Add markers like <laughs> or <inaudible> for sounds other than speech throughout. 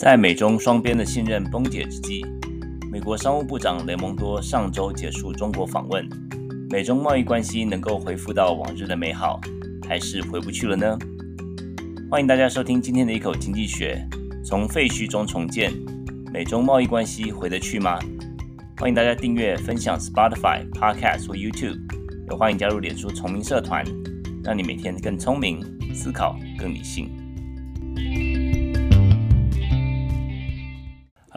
在美中双边的信任崩解之际，美国商务部长雷蒙多上周结束中国访问，美中贸易关系能够恢复到往日的美好，还是回不去了呢？欢迎大家收听今天的一口经济学，从废墟中重建，美中贸易关系回得去吗？欢迎大家订阅、分享 Spotify、Podcast 或 YouTube，也欢迎加入脸书聪明社团，让你每天更聪明，思考更理性。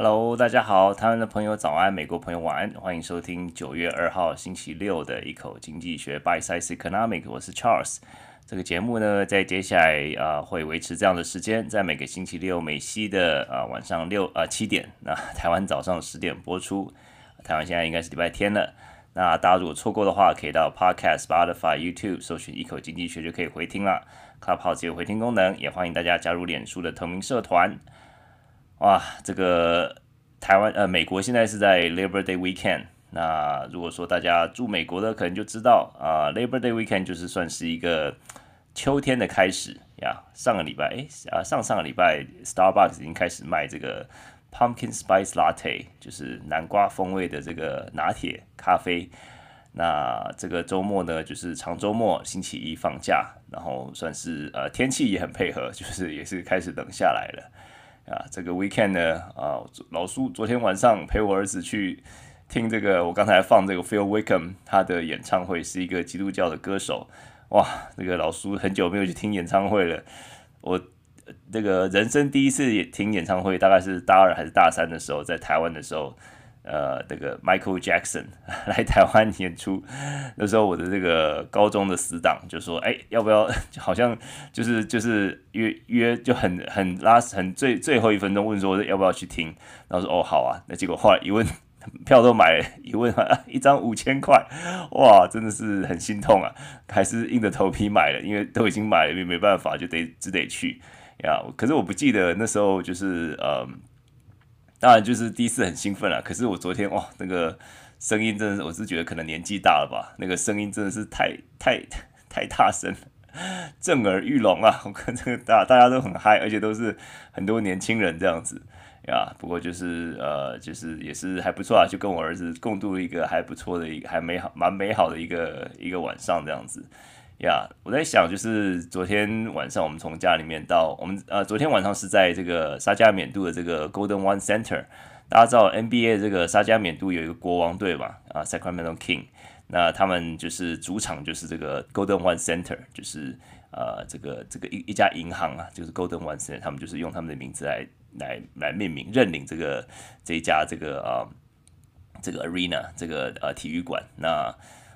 Hello，大家好，台湾的朋友早安，美国朋友晚安，欢迎收听九月二号星期六的一口经济学 （By Size Economic），我是 Charles。这个节目呢，在接下来啊、会维持这样的时间，在每个星期六美西的啊、晚上六啊七点，那台湾早上十点播出。台湾现在应该是礼拜天了，那大家如果错过的话，可以到 Podcast、Spotify、YouTube 搜寻一口经济学就可以回听了。Clubhouse 有回听功能，也欢迎大家加入脸书的同名社团。哇，这个台湾呃，美国现在是在 Labor Day Weekend。那如果说大家住美国的，可能就知道啊、，Labor Day Weekend 就是算是一个秋天的开始呀。上个礼拜，哎啊，上上个礼拜，Starbucks 已经开始卖这个 Pumpkin Spice Latte，就是南瓜风味的这个拿铁咖啡。那这个周末呢，就是长周末，星期一放假，然后算是呃天气也很配合，就是也是开始冷下来了。啊，这个 weekend 呢，啊，老苏昨天晚上陪我儿子去听这个，我刚才放这个 Feel Wickham 他的演唱会，是一个基督教的歌手，哇，那个老苏很久没有去听演唱会了，我这个人生第一次也听演唱会，大概是大二还是大三的时候，在台湾的时候。呃，这个 Michael Jackson <laughs> 来台湾演出，那时候我的这个高中的死党就说：“哎，要不要？<laughs> 好像就是就是约约就很很 last 很最最后一分钟问说要不要去听，然后说哦好啊，那结果后来一问票都买了，一问一张五千块，哇，真的是很心痛啊，还是硬着头皮买了，因为都已经买了，没没办法，就得只得去呀。可是我不记得那时候就是呃。”当然就是第一次很兴奋了，可是我昨天哇，那个声音真的是，我是觉得可能年纪大了吧，那个声音真的是太太太大声，震耳欲聋啊！<laughs> 我看这个大大家都很嗨，而且都是很多年轻人这样子呀。不过就是呃，就是也是还不错啊，就跟我儿子共度一个还不错的一个还美好蛮美好的一个一个晚上这样子。呀我在想，就是昨天晚上我们从家里面到我们呃，昨天晚上是在这个沙加缅度的这个 Golden One Center。大家知道 NBA 这个沙加缅度有一个国王队嘛，啊，Sacramento King。那他们就是主场就是这个 Golden One Center，就是呃这个这个一一家银行啊，就是 Golden One Center，他们就是用他们的名字来来来命名认领这个这一家这个啊这个 Arena 这个呃体育馆。那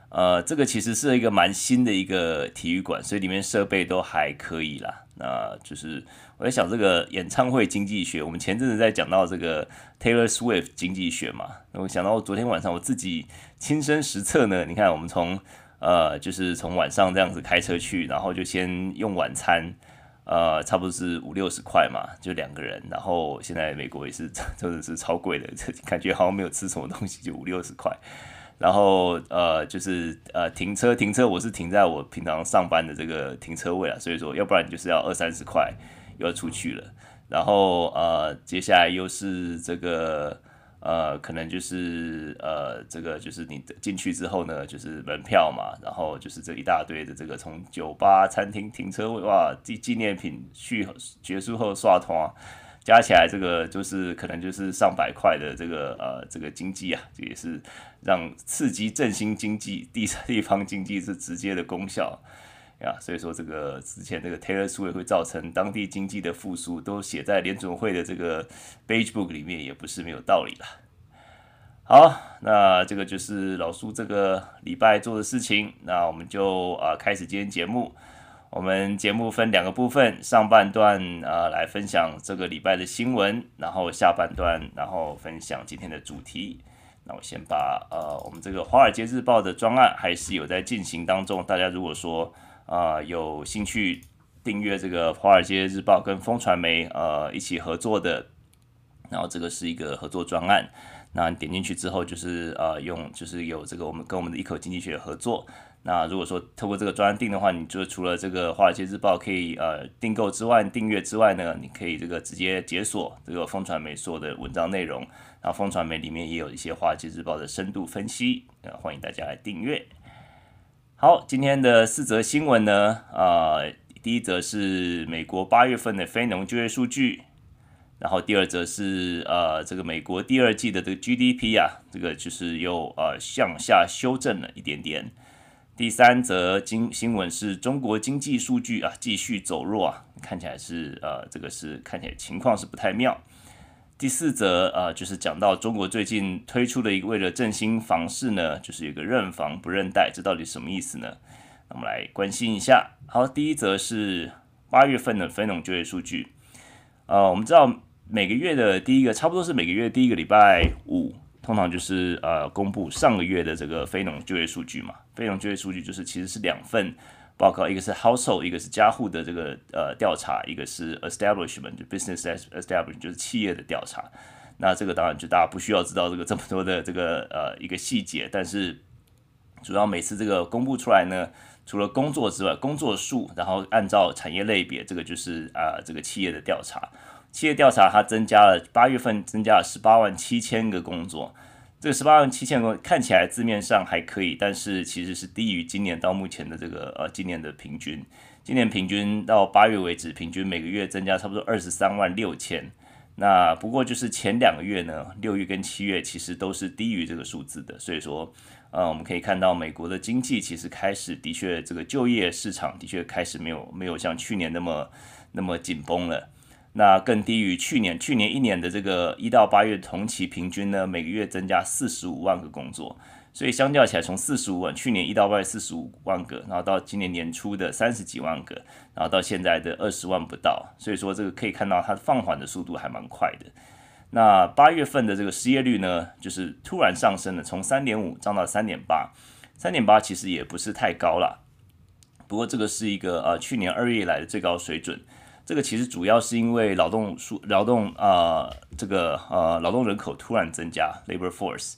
呃，这个其实是一个蛮新的一个体育馆，所以里面设备都还可以啦。那就是我在想这个演唱会经济学，我们前阵子在讲到这个 Taylor Swift 经济学嘛，那我想到昨天晚上我自己亲身实测呢。你看，我们从呃，就是从晚上这样子开车去，然后就先用晚餐，呃，差不多是五六十块嘛，就两个人。然后现在美国也是真的是超贵的，感觉好像没有吃什么东西就五六十块。然后呃，就是呃，停车停车，我是停在我平常上班的这个停车位啊，所以说要不然你就是要二三十块又要出去了。然后呃，接下来又是这个呃，可能就是呃，这个就是你进去之后呢，就是门票嘛，然后就是这一大堆的这个从酒吧、餐厅停车位哇，纪纪念品续结束后刷通。加起来这个就是可能就是上百块的这个呃这个经济啊，这也是让刺激振兴经济地地方经济是直接的功效呀。所以说这个之前这个 Taylor Swift 会造成当地经济的复苏，都写在联准会的这个 Beige Book 里面，也不是没有道理的。好，那这个就是老苏这个礼拜做的事情，那我们就啊、开始今天节目。我们节目分两个部分，上半段啊、呃、来分享这个礼拜的新闻，然后下半段然后分享今天的主题。那我先把呃我们这个《华尔街日报》的专案还是有在进行当中，大家如果说啊、有兴趣订阅这个《华尔街日报》跟风传媒呃一起合作的，然后这个是一个合作专案，那点进去之后就是呃用就是有这个我们跟我们的一口经济学合作。那如果说透过这个专案订的话，你就除了这个《华尔街日报》可以呃订购之外，订阅之外呢，你可以这个直接解锁这个风传媒所的文章内容。然后风传媒里面也有一些《华尔街日报》的深度分析，呃，欢迎大家来订阅。好，今天的四则新闻呢，呃，第一则是美国八月份的非农就业数据，然后第二则是呃这个美国第二季的这个 GDP 啊，这个就是又呃向下修正了一点点。第三则经新闻是中国经济数据啊继续走弱啊，看起来是呃这个是看起来情况是不太妙。第四则呃就是讲到中国最近推出的一个为了振兴房市呢，就是有个认房不认贷，这到底什么意思呢？我们来关心一下。好，第一则是八月份的非农就业数据，呃，我们知道每个月的第一个差不多是每个月第一个礼拜五。通常就是呃公布上个月的这个非农就业数据嘛，非农就业数据就是其实是两份报告，一个是 household，一个是家户的这个呃调查，一个是 establishment 就 business establishment 就是企业的调查。那这个当然就大家不需要知道这个这么多的这个呃一个细节，但是主要每次这个公布出来呢，除了工作之外，工作数，然后按照产业类别，这个就是啊、这个企业的调查。企业调查，它增加了八月份增加了十八万七千个工作，这个十八万七千个看起来字面上还可以，但是其实是低于今年到目前的这个呃今年的平均。今年平均到八月为止，平均每个月增加差不多二十三万六千。那不过就是前两个月呢，六月跟七月其实都是低于这个数字的。所以说，呃，我们可以看到美国的经济其实开始的确这个就业市场的确开始没有没有像去年那么那么紧绷了。那更低于去年，去年一年的这个一到八月同期平均呢，每个月增加四十五万个工作，所以相较起来，从四十五万，去年一到八月四十五万个，然后到今年年初的三十几万个，然后到现在的二十万不到，所以说这个可以看到它放缓的速度还蛮快的。那八月份的这个失业率呢，就是突然上升了，从三点五涨到三点八，三点八其实也不是太高了，不过这个是一个呃去年二月以来的最高水准。这个其实主要是因为劳动数、劳动啊、这个呃劳动人口突然增加 （labor force）。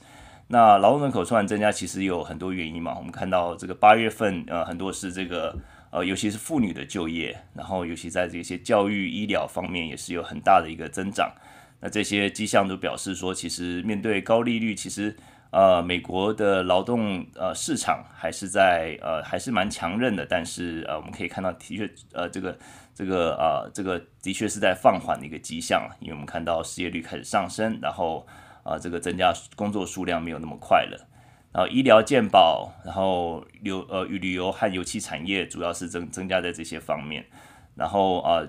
那劳动人口突然增加，其实有很多原因嘛。我们看到这个八月份呃很多是这个呃尤其是妇女的就业，然后尤其在这些教育、医疗方面也是有很大的一个增长。那这些迹象都表示说，其实面对高利率，其实呃美国的劳动呃市场还是在呃还是蛮强韧的。但是呃我们可以看到的确呃这个。这个啊、这个的确是在放缓的一个迹象，因为我们看到失业率开始上升，然后啊、这个增加工作数量没有那么快了。然后医疗健保，然后旅呃与旅游和油气产业主要是增增加在这些方面。然后啊、呃，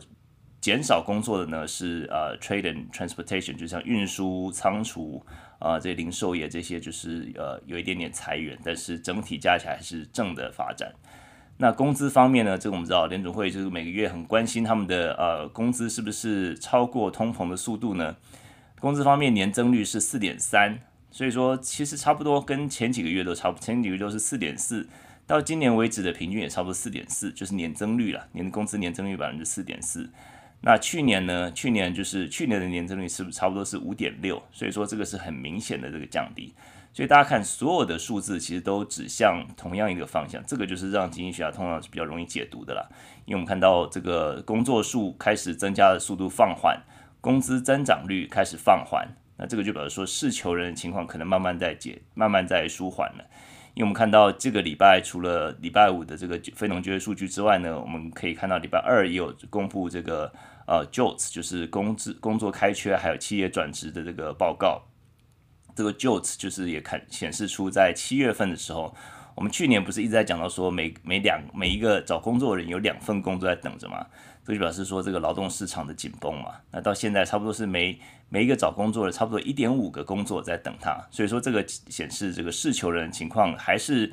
减少工作的呢是呃 trade and transportation，就像运输、仓储啊这零售业这些就是呃有一点点裁员，但是整体加起来还是正的发展。那工资方面呢？这个我们知道，联准会就是每个月很关心他们的呃工资是不是超过通膨的速度呢？工资方面年增率是四点三，所以说其实差不多跟前几个月都差不多，前几个月都是四点四，到今年为止的平均也差不多四点四，就是年增率了，年工资年增率百分之四点四。那去年呢？去年就是去年的年增率是不是差不多是五点六？所以说这个是很明显的这个降低。所以大家看，所有的数字其实都指向同样一个方向，这个就是让经济学家通常是比较容易解读的啦。因为我们看到这个工作数开始增加的速度放缓，工资增长率开始放缓，那这个就表示说是求人的情况可能慢慢在解，慢慢在舒缓了。因为我们看到这个礼拜除了礼拜五的这个非农就业数据之外呢，我们可以看到礼拜二也有公布这个呃，jobs 就是工资工作开缺还有企业转职的这个报告。这个 JOLTS 就是也看显示出，在七月份的时候，我们去年不是一直在讲到说每每两每一个找工作的人有两份工作在等着嘛，这就表示说这个劳动市场的紧绷嘛。那到现在差不多是每每一个找工作的差不多一点五个工作在等他，所以说这个显示这个事求人情况还是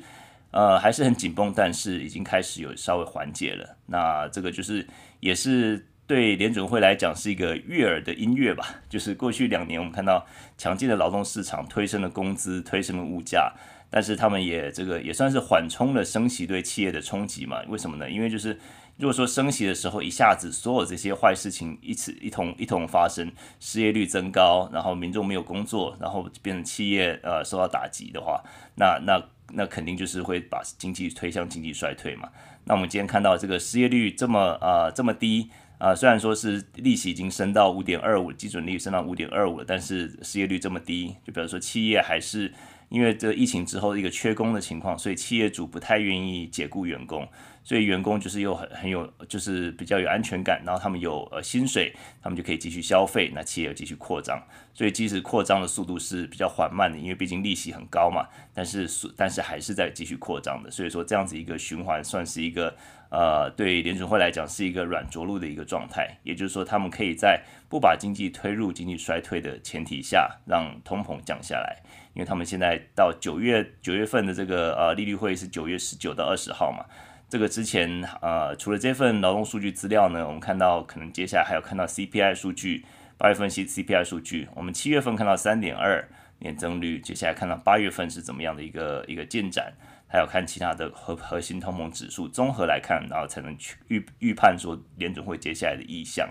呃还是很紧绷，但是已经开始有稍微缓解了。那这个就是也是。对联准会来讲是一个悦耳的音乐吧，就是过去两年我们看到强劲的劳动市场推升了工资，推升了物价，但是他们也这个也算是缓冲了升息对企业的冲击嘛？为什么呢？因为就是如果说升息的时候一下子所有这些坏事情一次一同一同发生，失业率增高，然后民众没有工作，然后变成企业呃受到打击的话，那那那肯定就是会把经济推向经济衰退嘛。那我们今天看到这个失业率这么呃这么低啊、虽然说是利息已经升到五点二五，基准利率升到五点二五了，但是失业率这么低，就比如说企业还是。因为这疫情之后一个缺工的情况，所以企业主不太愿意解雇员工，所以员工就是又很很有，就是比较有安全感，然后他们有呃薪水，他们就可以继续消费，那企业继续扩张，所以即使扩张的速度是比较缓慢的，因为毕竟利息很高嘛，但是但是还是在继续扩张的，所以说这样子一个循环算是一个呃对联准会来讲是一个软着陆的一个状态，也就是说他们可以在不把经济推入经济衰退的前提下，让通膨降下来。因为他们现在到九月九月份的这个呃利率会是九月十九到二十号嘛，这个之前呃除了这份劳动数据资料呢，我们看到可能接下来还有看到 CPI 数据，八月份 C CPI 数据，我们七月份看到三点二年增率，接下来看到八月份是怎么样的一个一个进展，还有看其他的核核心通膨指数，综合来看，然后才能去预预判说联准会接下来的意向。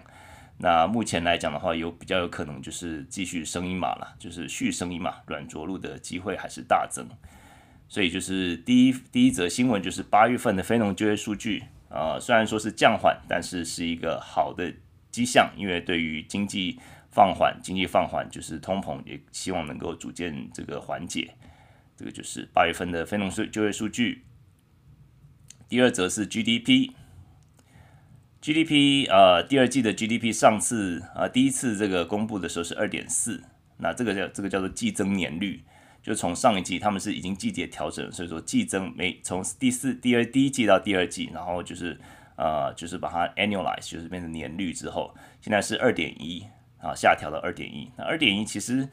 那目前来讲的话，有比较有可能就是继续升一码了，就是续升一码，软着陆的机会还是大增。所以就是第一第一则新闻就是八月份的非农就业数据，呃，虽然说是降缓，但是是一个好的迹象，因为对于经济放缓，经济放缓就是通膨也希望能够逐渐这个缓解。这个就是八月份的非农就就业数据。第二则是 GDP。GDP 呃，第二季的 GDP 上次啊、呃，第一次这个公布的时候是二点四，那这个叫这个叫做季增年率，就从上一季他们是已经季节调整，所以说季增每从第四第二第一季到第二季，然后就是呃就是把它 annualize 就是变成年率之后，现在是二点一啊，下调到二点一，那二点一其实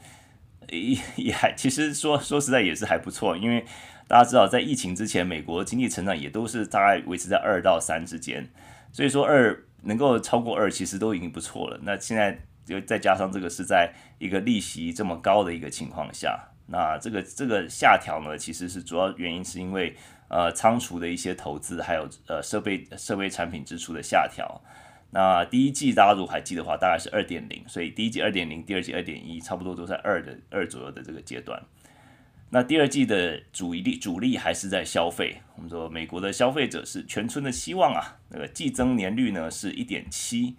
也 <laughs> 也还其实说说实在也是还不错，因为大家知道在疫情之前，美国经济成长也都是大概维持在二到三之间。所以说二能够超过二，其实都已经不错了。那现在就再加上这个是在一个利息这么高的一个情况下，那这个这个下调呢，其实是主要原因是因为呃仓储的一些投资，还有呃设备设备产品支出的下调。那第一季大家如果还记得的话，大概是二点零，所以第一季二点零，第二季二点一，差不多都在二的二左右的这个阶段。那第二季的主力主力还是在消费。我们说美国的消费者是全村的希望啊。那个季增年率呢是一点七，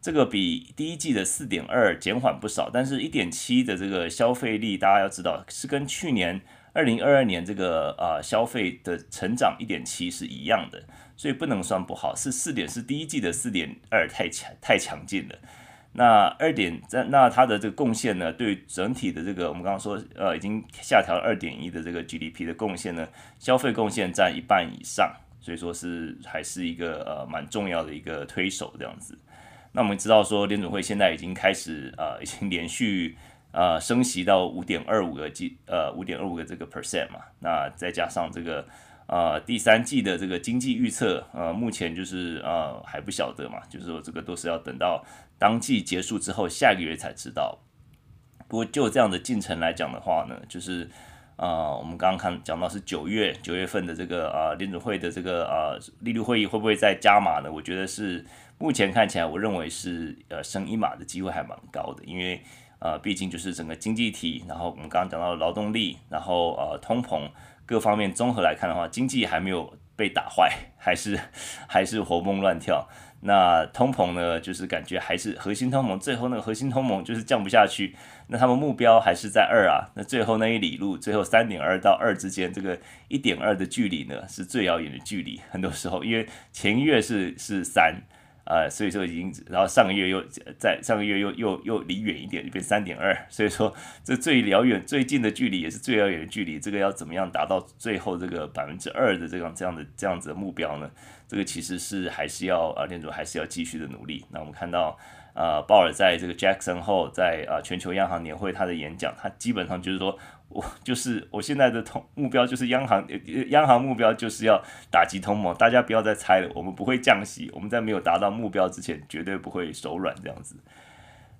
这个比第一季的四点二减缓不少。但是，一点七的这个消费力，大家要知道是跟去年二零二二年这个呃消费的成长一点七是一样的，所以不能算不好。是四点，是第一季的四点二太强太强劲了。那二点在那它的这个贡献呢，对整体的这个我们刚刚说呃已经下调二点一的这个 GDP 的贡献呢，消费贡献占一半以上，所以说是还是一个呃蛮重要的一个推手这样子。那我们知道说联总会现在已经开始呃已经连续呃升息到五点二五个 G 呃五点二五个这个 percent 嘛，那再加上这个。呃，第三季的这个经济预测，呃，目前就是呃还不晓得嘛，就是说这个都是要等到当季结束之后，下个月才知道。不过就这样的进程来讲的话呢，就是呃，我们刚刚看讲到是九月九月份的这个呃联准会的这个呃利率会议会不会再加码呢？我觉得是目前看起来，我认为是呃升一码的机会还蛮高的，因为呃毕竟就是整个经济体，然后我们刚刚讲到劳动力，然后呃通膨。各方面综合来看的话，经济还没有被打坏，还是还是活蹦乱跳。那通膨呢，就是感觉还是核心通膨，最后那个核心通膨就是降不下去。那他们目标还是在二啊。那最后那一里路，最后三点二到二之间，这个一点二的距离呢，是最遥远的距离。很多时候，因为前一月是是三。呃，所以说已经，然后上个月又在上个月又又又离远一点，就变三点二。所以说，这最遥远、最近的距离也是最遥远的距离。这个要怎么样达到最后这个百分之二的这样这样的这样子的目标呢？这个其实是还是要啊，店主还是要继续的努力。那我们看到，呃，鲍尔在这个 Jackson 后，在啊全球央行年会他的演讲，他基本上就是说。我就是我现在的通目标就是央行，央行目标就是要打击通膨，大家不要再猜了，我们不会降息，我们在没有达到目标之前绝对不会手软这样子。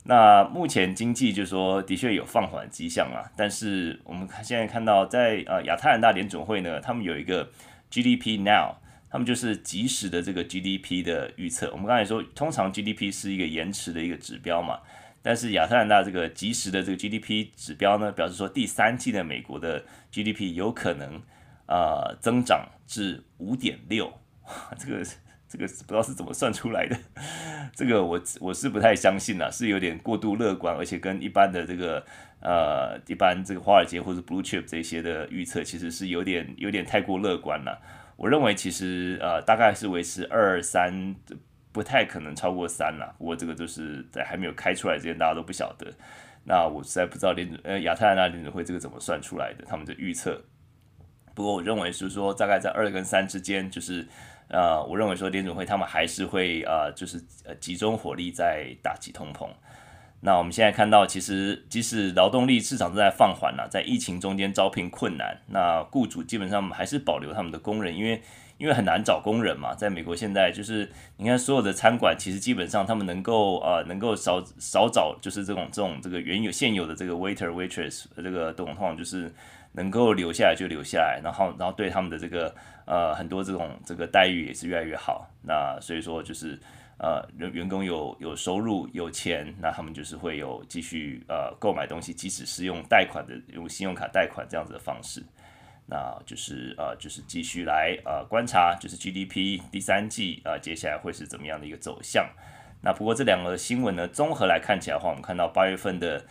那目前经济就是说的确有放缓迹象啊，但是我们看现在看到在呃亚特兰大联总会呢，他们有一个 GDP Now，他们就是即时的这个 GDP 的预测。我们刚才说，通常 GDP 是一个延迟的一个指标嘛。但是亚特兰大这个即时的这个 GDP 指标呢，表示说第三季的美国的 GDP 有可能，呃增长至五点六，这个这个不知道是怎么算出来的，这个我我是不太相信啦，是有点过度乐观，而且跟一般的这个呃一般这个华尔街或者 Blue Chip 这些的预测其实是有点有点太过乐观了。我认为其实呃大概是维持二三。不太可能超过三了，不过这个就是在还没有开出来之前，大家都不晓得。那我实在不知道联呃亚特兰大联准会这个怎么算出来的，他们的预测。不过我认为是说大概在二跟三之间，就是呃我认为说联准会他们还是会呃就是呃集中火力在打击通膨。那我们现在看到，其实即使劳动力市场正在放缓了，在疫情中间招聘困难，那雇主基本上还是保留他们的工人，因为。因为很难找工人嘛，在美国现在就是你看所有的餐馆，其实基本上他们能够呃能够少少找就是这种这种这个原有现有的这个 waiter waitress 这个通常就是能够留下来就留下来，然后然后对他们的这个呃很多这种这个待遇也是越来越好。那所以说就是呃员员工有有收入有钱，那他们就是会有继续呃购买东西，即使是用贷款的用信用卡贷款这样子的方式。那就是呃，就是继续来呃观察，就是 GDP 第三季啊、呃，接下来会是怎么样的一个走向？那不过这两个新闻呢，综合来看起来的话，我们看到八月份的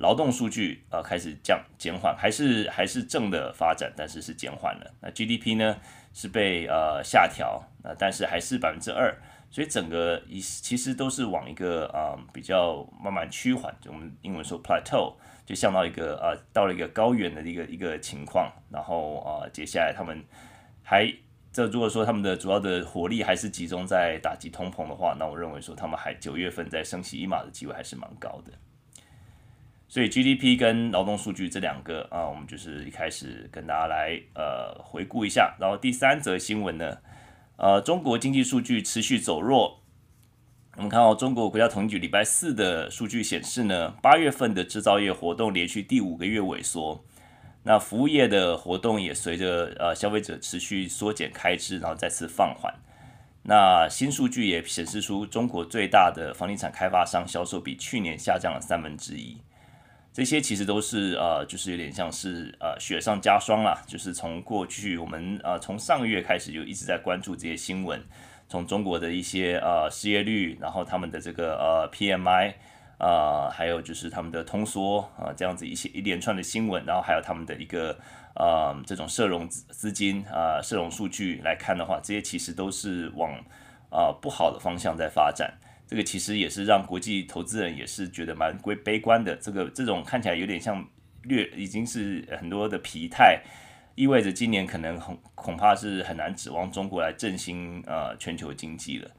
劳动数据呃开始降减缓，还是还是正的发展，但是是减缓了。那 GDP 呢是被呃下调，那但是还是百分之二，所以整个一其实都是往一个啊、呃、比较慢慢趋缓，就我们英文说 plateau。就像到一个呃，到了一个高原的一个一个情况，然后呃，接下来他们还这如果说他们的主要的火力还是集中在打击通膨的话，那我认为说他们还九月份再升息一码的机会还是蛮高的。所以 GDP 跟劳动数据这两个啊，我们就是一开始跟大家来呃回顾一下，然后第三则新闻呢，呃，中国经济数据持续走弱。我们看到中国国家统计局礼拜四的数据显示呢，八月份的制造业活动连续第五个月萎缩，那服务业的活动也随着呃消费者持续缩减开支，然后再次放缓。那新数据也显示出中国最大的房地产开发商销售比去年下降了三分之一。这些其实都是呃，就是有点像是呃雪上加霜啦，就是从过去我们呃从上个月开始就一直在关注这些新闻。从中国的一些呃失业率，然后他们的这个呃 PMI，呃，还有就是他们的通缩啊、呃，这样子一些一连串的新闻，然后还有他们的一个呃这种社融资资金啊、呃、社融数据来看的话，这些其实都是往、呃、不好的方向在发展。这个其实也是让国际投资人也是觉得蛮归悲观的。这个这种看起来有点像略已经是很多的疲态。意味着今年可能恐恐怕是很难指望中国来振兴呃全球经济了。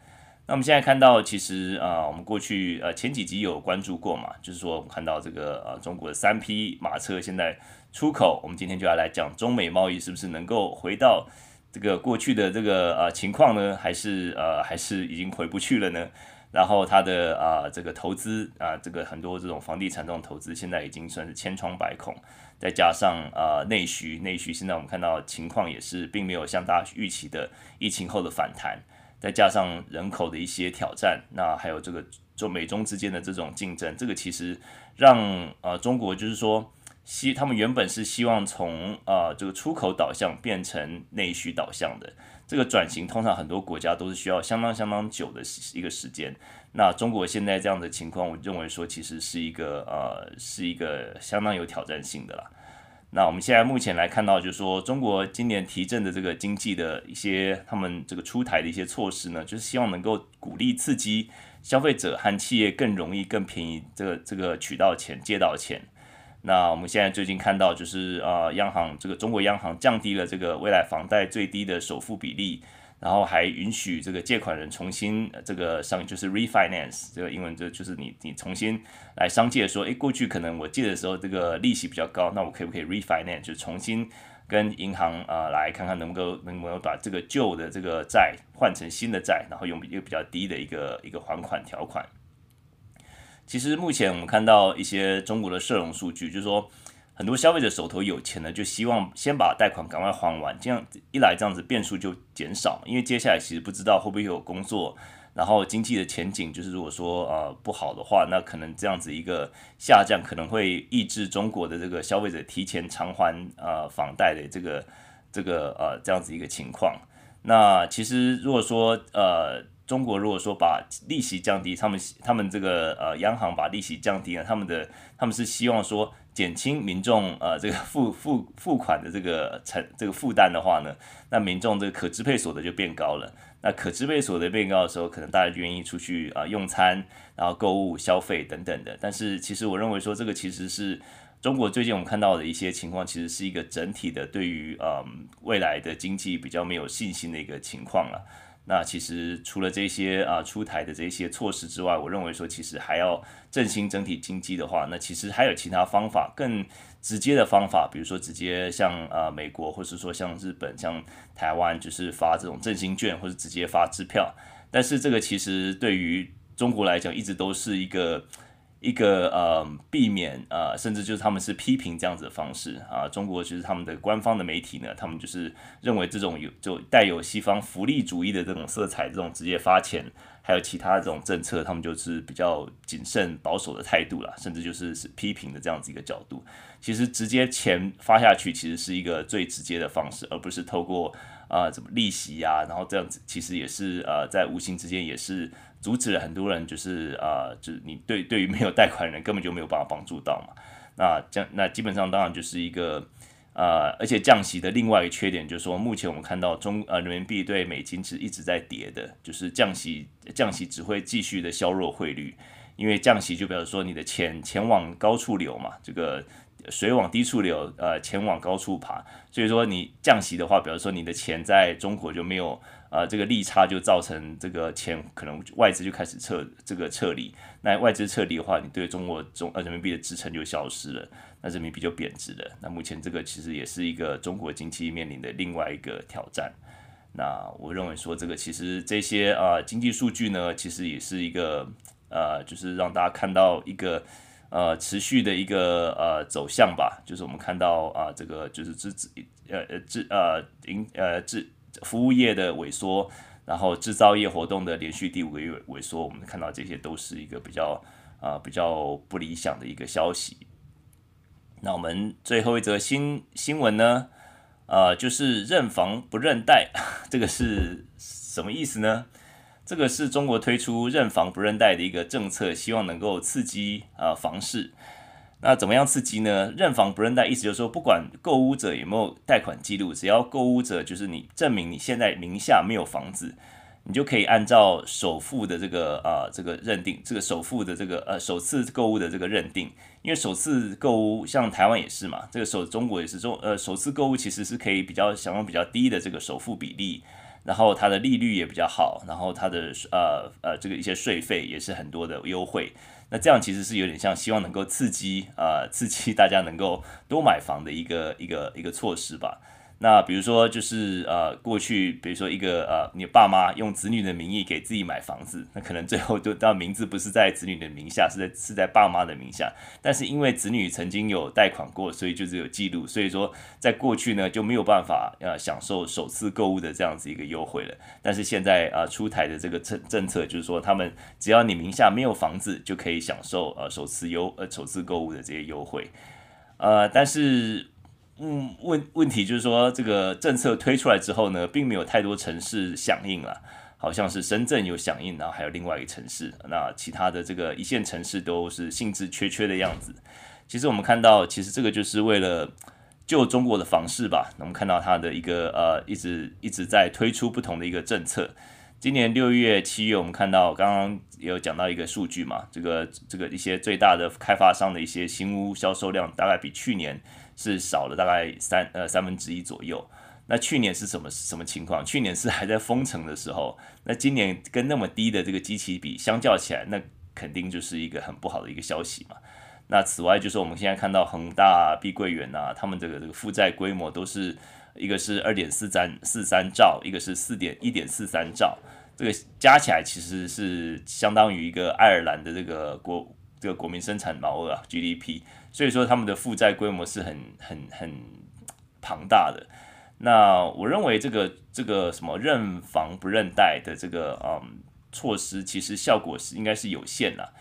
那我们现在看到，其实啊、呃，我们过去呃前几集有关注过嘛，就是说我们看到这个呃中国的三匹马车现在出口，我们今天就要来讲中美贸易是不是能够回到这个过去的这个呃情况呢？还是呃还是已经回不去了呢？然后它的啊、这个投资啊、这个很多这种房地产这种投资现在已经算是千疮百孔。再加上呃内需，内需现在我们看到情况也是并没有像大家预期的疫情后的反弹，再加上人口的一些挑战，那还有这个中美中之间的这种竞争，这个其实让呃中国就是说希他们原本是希望从呃这个出口导向变成内需导向的。这个转型通常很多国家都是需要相当相当久的一个时间。那中国现在这样的情况，我认为说其实是一个呃是一个相当有挑战性的啦。那我们现在目前来看到，就是说中国今年提振的这个经济的一些他们这个出台的一些措施呢，就是希望能够鼓励刺激消费者和企业更容易更便宜这个这个取到钱借到钱。那我们现在最近看到，就是呃，央行这个中国央行降低了这个未来房贷最低的首付比例，然后还允许这个借款人重新这个上就是 refinance 这个英文就就是你你重新来商借说，诶，过去可能我借的时候这个利息比较高，那我可不可以 refinance 就重新跟银行啊、呃、来看看能不能能不能把这个旧的这个债换成新的债，然后用一个比较低的一个一个还款条款。其实目前我们看到一些中国的社融数据，就是说很多消费者手头有钱的，就希望先把贷款赶快还完，这样一来这样子变数就减少，因为接下来其实不知道会不会有工作，然后经济的前景就是如果说呃不好的话，那可能这样子一个下降可能会抑制中国的这个消费者提前偿还呃房贷的这个这个呃这样子一个情况。那其实如果说呃中国如果说把利息降低，他们他们这个呃央行把利息降低了，他们的他们是希望说减轻民众呃这个付付付款的这个成这个负担的话呢，那民众这个可支配所得就变高了。那可支配所得变高的时候，可能大家愿意出去啊、用餐，然后购物消费等等的。但是其实我认为说这个其实是中国最近我们看到的一些情况，其实是一个整体的对于嗯未来的经济比较没有信心的一个情况了。那其实除了这些啊出台的这些措施之外，我认为说其实还要振兴整体经济的话，那其实还有其他方法更直接的方法，比如说直接像啊美国，或是说像日本、像台湾，就是发这种振兴券，或者直接发支票。但是这个其实对于中国来讲，一直都是一个。一个呃避免呃甚至就是他们是批评这样子的方式啊，中国就是他们的官方的媒体呢，他们就是认为这种有就带有西方福利主义的这种色彩，这种直接发钱，还有其他这种政策，他们就是比较谨慎保守的态度啦，甚至就是是批评的这样子一个角度。其实直接钱发下去，其实是一个最直接的方式，而不是透过啊怎么利息呀、然后这样子其实也是呃在无形之间也是。阻止了很多人，就是啊、就是你对对于没有贷款人根本就没有办法帮助到嘛。那这样那基本上当然就是一个啊、呃，而且降息的另外一个缺点就是说，目前我们看到中呃人民币对美金是一直在跌的，就是降息降息只会继续的削弱汇率，因为降息就表示说你的钱钱往高处流嘛，这个水往低处流，呃，钱往高处爬，所以说你降息的话，比如说你的钱在中国就没有。啊、呃，这个利差就造成这个钱可能外资就开始撤这个撤离，那外资撤离的话，你对中国中呃人民币的支撑就消失了，那人民币就贬值了。那目前这个其实也是一个中国经济面临的另外一个挑战。那我认为说这个其实这些啊、经济数据呢，其实也是一个呃，就是让大家看到一个呃持续的一个呃走向吧，就是我们看到啊、这个就是制呃呃制呃营呃制。服务业的萎缩，然后制造业活动的连续第五个月萎缩，我们看到这些都是一个比较啊、比较不理想的一个消息。那我们最后一则新新闻呢，呃，就是认房不认贷，<laughs> 这个是什么意思呢？这个是中国推出认房不认贷的一个政策，希望能够刺激啊、呃、房市。那怎么样刺激呢？认房不认贷，意思就是说，不管购屋者有没有贷款记录，只要购屋者就是你证明你现在名下没有房子，你就可以按照首付的这个啊、呃、这个认定，这个首付的这个呃首次购物的这个认定，因为首次购屋像台湾也是嘛，这个首中国也是中呃首次购物其实是可以比较享用比较低的这个首付比例，然后它的利率也比较好，然后它的呃呃这个一些税费也是很多的优惠。那这样其实是有点像希望能够刺激啊、呃，刺激大家能够多买房的一个一个一个措施吧。那比如说，就是呃，过去比如说一个呃，你爸妈用子女的名义给自己买房子，那可能最后就到名字不是在子女的名下，是在是在爸妈的名下。但是因为子女曾经有贷款过，所以就是有记录，所以说在过去呢就没有办法呃享受首次购物的这样子一个优惠了。但是现在啊、呃、出台的这个政政策就是说，他们只要你名下没有房子，就可以享受呃首次优呃首次购物的这些优惠。呃，但是。嗯，问问题就是说，这个政策推出来之后呢，并没有太多城市响应了，好像是深圳有响应，然后还有另外一个城市，那其他的这个一线城市都是兴致缺缺的样子。其实我们看到，其实这个就是为了救中国的房市吧。我们看到它的一个呃，一直一直在推出不同的一个政策。今年六月、七月，我们看到刚刚也有讲到一个数据嘛，这个这个一些最大的开发商的一些新屋销售量，大概比去年。是少了大概三呃三分之一左右。那去年是什么什么情况？去年是还在封城的时候。<laughs> 那今年跟那么低的这个机器比，相较起来，那肯定就是一个很不好的一个消息嘛。那此外，就是我们现在看到恒大、碧桂园啊，他们这个这个负债规模都是一个是二点四三四三兆，一个是四点一点四三兆，这个加起来其实是相当于一个爱尔兰的这个国这个国民生产毛额啊 GDP。所以说他们的负债规模是很很很庞大的。那我认为这个这个什么认房不认贷的这个嗯措施，其实效果是应该是有限的。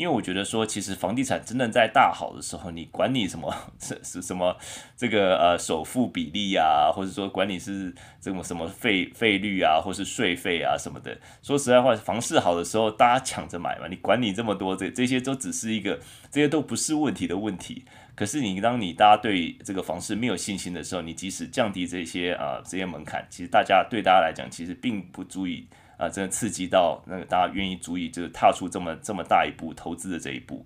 因为我觉得说，其实房地产真的在大好的时候，你管你什么 <laughs> 是是什么这个呃首付比例啊，或者说管你是这种什么费费率啊，或是税费啊什么的。说实在话，房市好的时候，大家抢着买嘛，你管你这么多，这这些都只是一个，这些都不是问题的问题。可是你当你大家对这个房市没有信心的时候，你即使降低这些啊、呃、这些门槛，其实大家对大家来讲，其实并不足以。啊，真的刺激到那个大家愿意足以就是踏出这么这么大一步投资的这一步。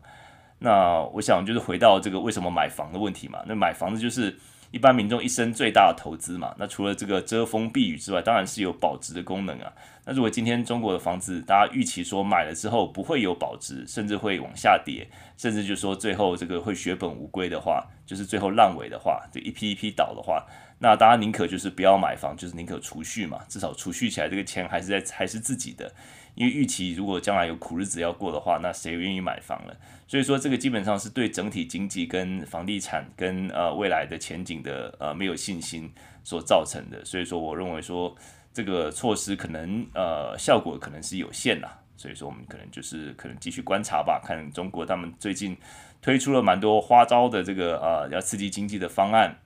那我想就是回到这个为什么买房的问题嘛。那买房子就是一般民众一生最大的投资嘛。那除了这个遮风避雨之外，当然是有保值的功能啊。那如果今天中国的房子大家预期说买了之后不会有保值，甚至会往下跌，甚至就是说最后这个会血本无归的话，就是最后烂尾的话，这一批一批倒的话。那大家宁可就是不要买房，就是宁可储蓄嘛，至少储蓄起来这个钱还是在还是自己的。因为预期如果将来有苦日子要过的话，那谁愿意买房了？所以说这个基本上是对整体经济跟房地产跟呃未来的前景的呃没有信心所造成的。所以说我认为说这个措施可能呃效果可能是有限啦。所以说我们可能就是可能继续观察吧，看中国他们最近推出了蛮多花招的这个呃要刺激经济的方案。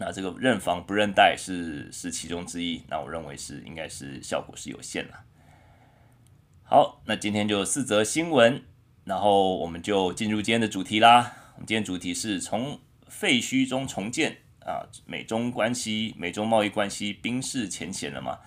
那这个认房不认贷是是其中之一，那我认为是应该是效果是有限的。好，那今天就四则新闻，然后我们就进入今天的主题啦。我们今天主题是从废墟中重建啊，美中关系、美中贸易关系冰释前嫌了嘛？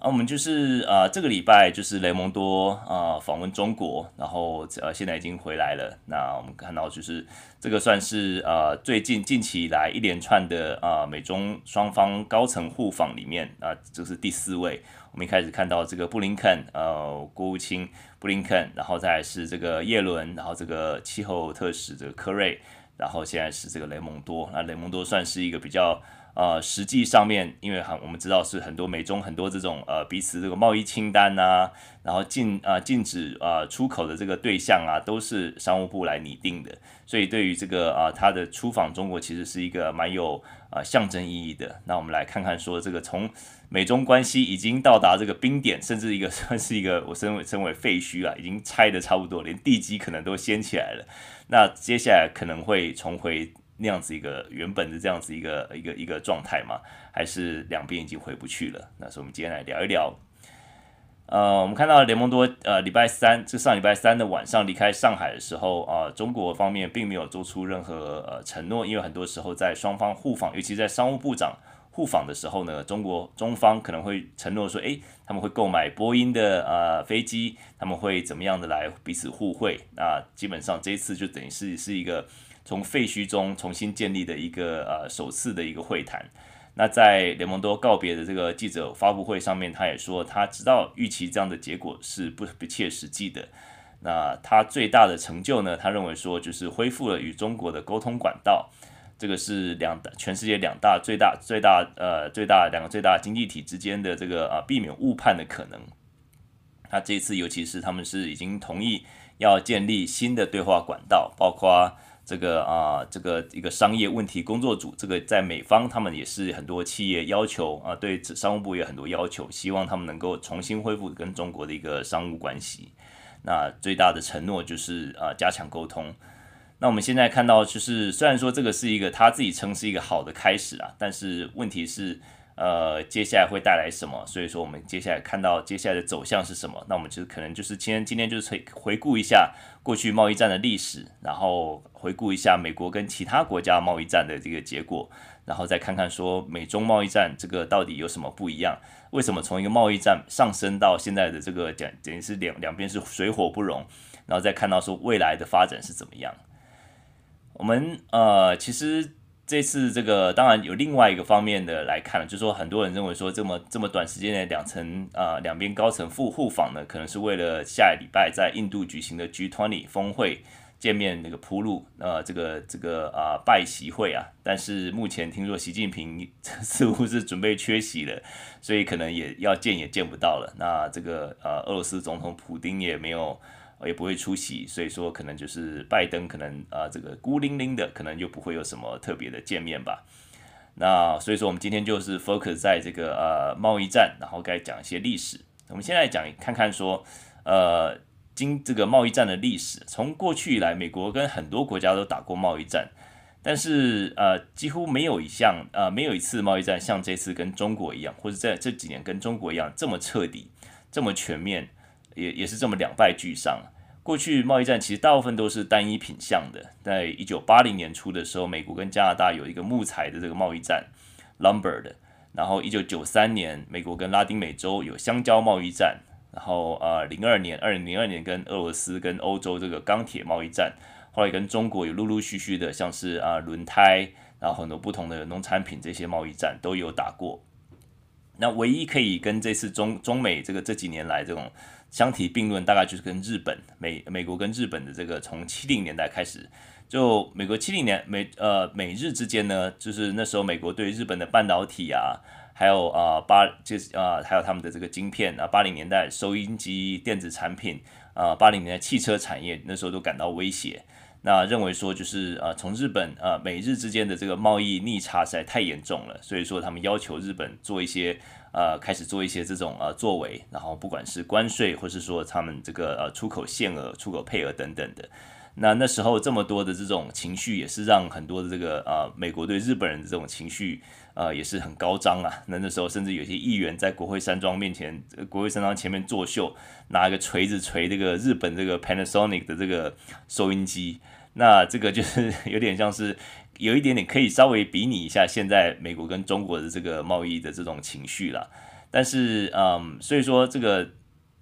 啊，我们就是啊，这个礼拜就是雷蒙多啊访问中国，然后呃现在已经回来了。那我们看到就是这个算是呃最近近期以来一连串的啊美中双方高层互访里面啊，这是第四位。我们一开始看到这个布林肯呃国务卿布林肯，然后再是这个叶伦，然后这个气候特使这个科瑞，然后现在是这个雷蒙多。那雷蒙多算是一个比较。呃，实际上面，因为很我们知道是很多美中很多这种呃彼此这个贸易清单啊，然后禁啊、呃、禁止啊、呃、出口的这个对象啊，都是商务部来拟定的，所以对于这个啊、呃、他的出访中国，其实是一个蛮有啊、象征意义的。那我们来看看说这个从美中关系已经到达这个冰点，甚至一个 <laughs> 算是一个我称为称为废墟啊，已经拆得差不多，连地基可能都掀起来了。那接下来可能会重回。那样子一个原本的这样子一个一个一个状态吗？还是两边已经回不去了？那所以我们今天来聊一聊。呃，我们看到雷蒙多呃礼拜三，这上礼拜三的晚上离开上海的时候啊、呃，中国方面并没有做出任何呃承诺，因为很多时候在双方互访，尤其在商务部长互访的时候呢，中国中方可能会承诺说，诶，他们会购买波音的呃飞机，他们会怎么样的来彼此互惠。那基本上这一次就等于是是一个。从废墟中重新建立的一个呃首次的一个会谈，那在雷蒙多告别的这个记者发布会上面，他也说他知道预期这样的结果是不不切实际的。那他最大的成就呢，他认为说就是恢复了与中国的沟通管道，这个是两大全世界两大最大最大呃最大两个最大经济体之间的这个啊避免误判的可能。他这次尤其是他们是已经同意要建立新的对话管道，包括。这个啊，这个一个商业问题工作组，这个在美方他们也是很多企业要求啊，对商务部也有很多要求，希望他们能够重新恢复跟中国的一个商务关系。那最大的承诺就是啊，加强沟通。那我们现在看到，就是虽然说这个是一个他自己称是一个好的开始啊，但是问题是。呃，接下来会带来什么？所以说，我们接下来看到接下来的走向是什么？那我们就可能就是今天今天就是回回顾一下过去贸易战的历史，然后回顾一下美国跟其他国家贸易战的这个结果，然后再看看说美中贸易战这个到底有什么不一样？为什么从一个贸易战上升到现在的这个讲等于是两两边是水火不容？然后再看到说未来的发展是怎么样？我们呃，其实。这次这个当然有另外一个方面的来看，就是说很多人认为说这么这么短时间内两层啊两边高层互互访呢，可能是为了下礼拜在印度举行的 G20 峰会见面那个铺路，呃这个这个啊拜习会啊，但是目前听说习近平似乎是准备缺席了，所以可能也要见也见不到了。那这个呃俄罗斯总统普丁也没有。也不会出席，所以说可能就是拜登可能啊、呃，这个孤零零的，可能就不会有什么特别的见面吧。那所以说我们今天就是 focus 在这个呃贸易战，然后该讲一些历史。我们现在讲看看说，呃，经这个贸易战的历史，从过去以来，美国跟很多国家都打过贸易战，但是呃，几乎没有一项呃，没有一次贸易战像这次跟中国一样，或者在这几年跟中国一样这么彻底、这么全面，也也是这么两败俱伤。过去贸易战其实大部分都是单一品项的，在一九八零年初的时候，美国跟加拿大有一个木材的这个贸易战，lumber 的，然后一九九三年，美国跟拉丁美洲有香蕉贸易战。然后呃，零二年，二零零二年跟俄罗斯跟欧洲这个钢铁贸易战，后来跟中国有陆陆续续的，像是啊轮胎，然后很多不同的农产品这些贸易战都有打过。那唯一可以跟这次中中美这个这几年来这种相提并论，大概就是跟日本美美国跟日本的这个从七零年代开始，就美国七零年美呃美日之间呢，就是那时候美国对日本的半导体啊。还有啊八就是啊还有他们的这个晶片啊，八零年代收音机电子产品啊，八零年代汽车产业那时候都感到威胁，那认为说就是啊从日本啊美日之间的这个贸易逆差实在太严重了，所以说他们要求日本做一些呃开始做一些这种呃作为，然后不管是关税或是说他们这个呃出口限额、出口配额等等的。那那时候这么多的这种情绪，也是让很多的这个呃美国对日本人的这种情绪，呃也是很高涨啊。那那时候甚至有些议员在国会山庄面前，国会山庄前面作秀，拿一个锤子锤这个日本这个 Panasonic 的这个收音机。那这个就是 <laughs> 有点像是有一点点可以稍微比拟一下现在美国跟中国的这个贸易的这种情绪了。但是嗯，所以说这个。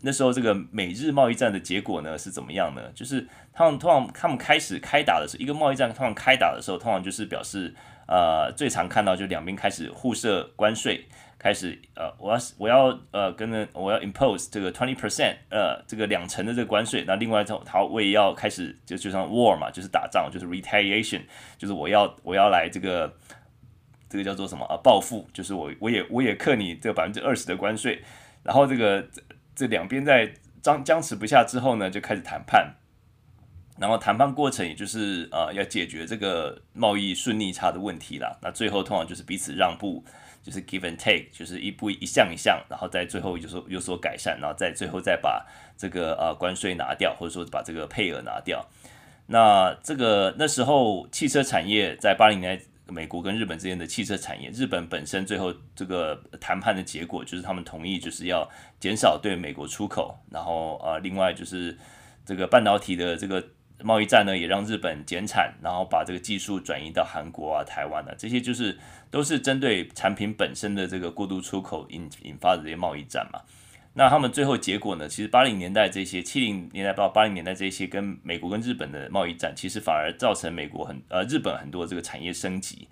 那时候这个美日贸易战的结果呢是怎么样呢？就是他们通常他们开始开打的时候，一个贸易战通常开打的时候，通常就是表示呃最常看到就两边开始互设关税，开始呃我要我要呃跟着我要 impose 这个 twenty percent 呃这个两成的这个关税，那另外他他我也要开始就就像 war 嘛，就是打仗，就是 retaliation，就是我要我要来这个这个叫做什么啊报复，就是我我也我也克你这百分之二十的关税，然后这个。这两边在僵僵持不下之后呢，就开始谈判，然后谈判过程也就是呃要解决这个贸易顺逆差的问题啦。那最后通常就是彼此让步，就是 give and take，就是一步一项一项，然后在最后有所有所改善，然后在最后再把这个呃关税拿掉，或者说把这个配额拿掉。那这个那时候汽车产业在八零年代。美国跟日本之间的汽车产业，日本本身最后这个谈判的结果就是他们同意就是要减少对美国出口，然后呃，另外就是这个半导体的这个贸易战呢，也让日本减产，然后把这个技术转移到韩国啊、台湾啊，这些就是都是针对产品本身的这个过度出口引引发的这些贸易战嘛。那他们最后结果呢？其实八零年代这些、七零年代到八零年代这些跟美国跟日本的贸易战，其实反而造成美国很呃日本很多这个产业升级，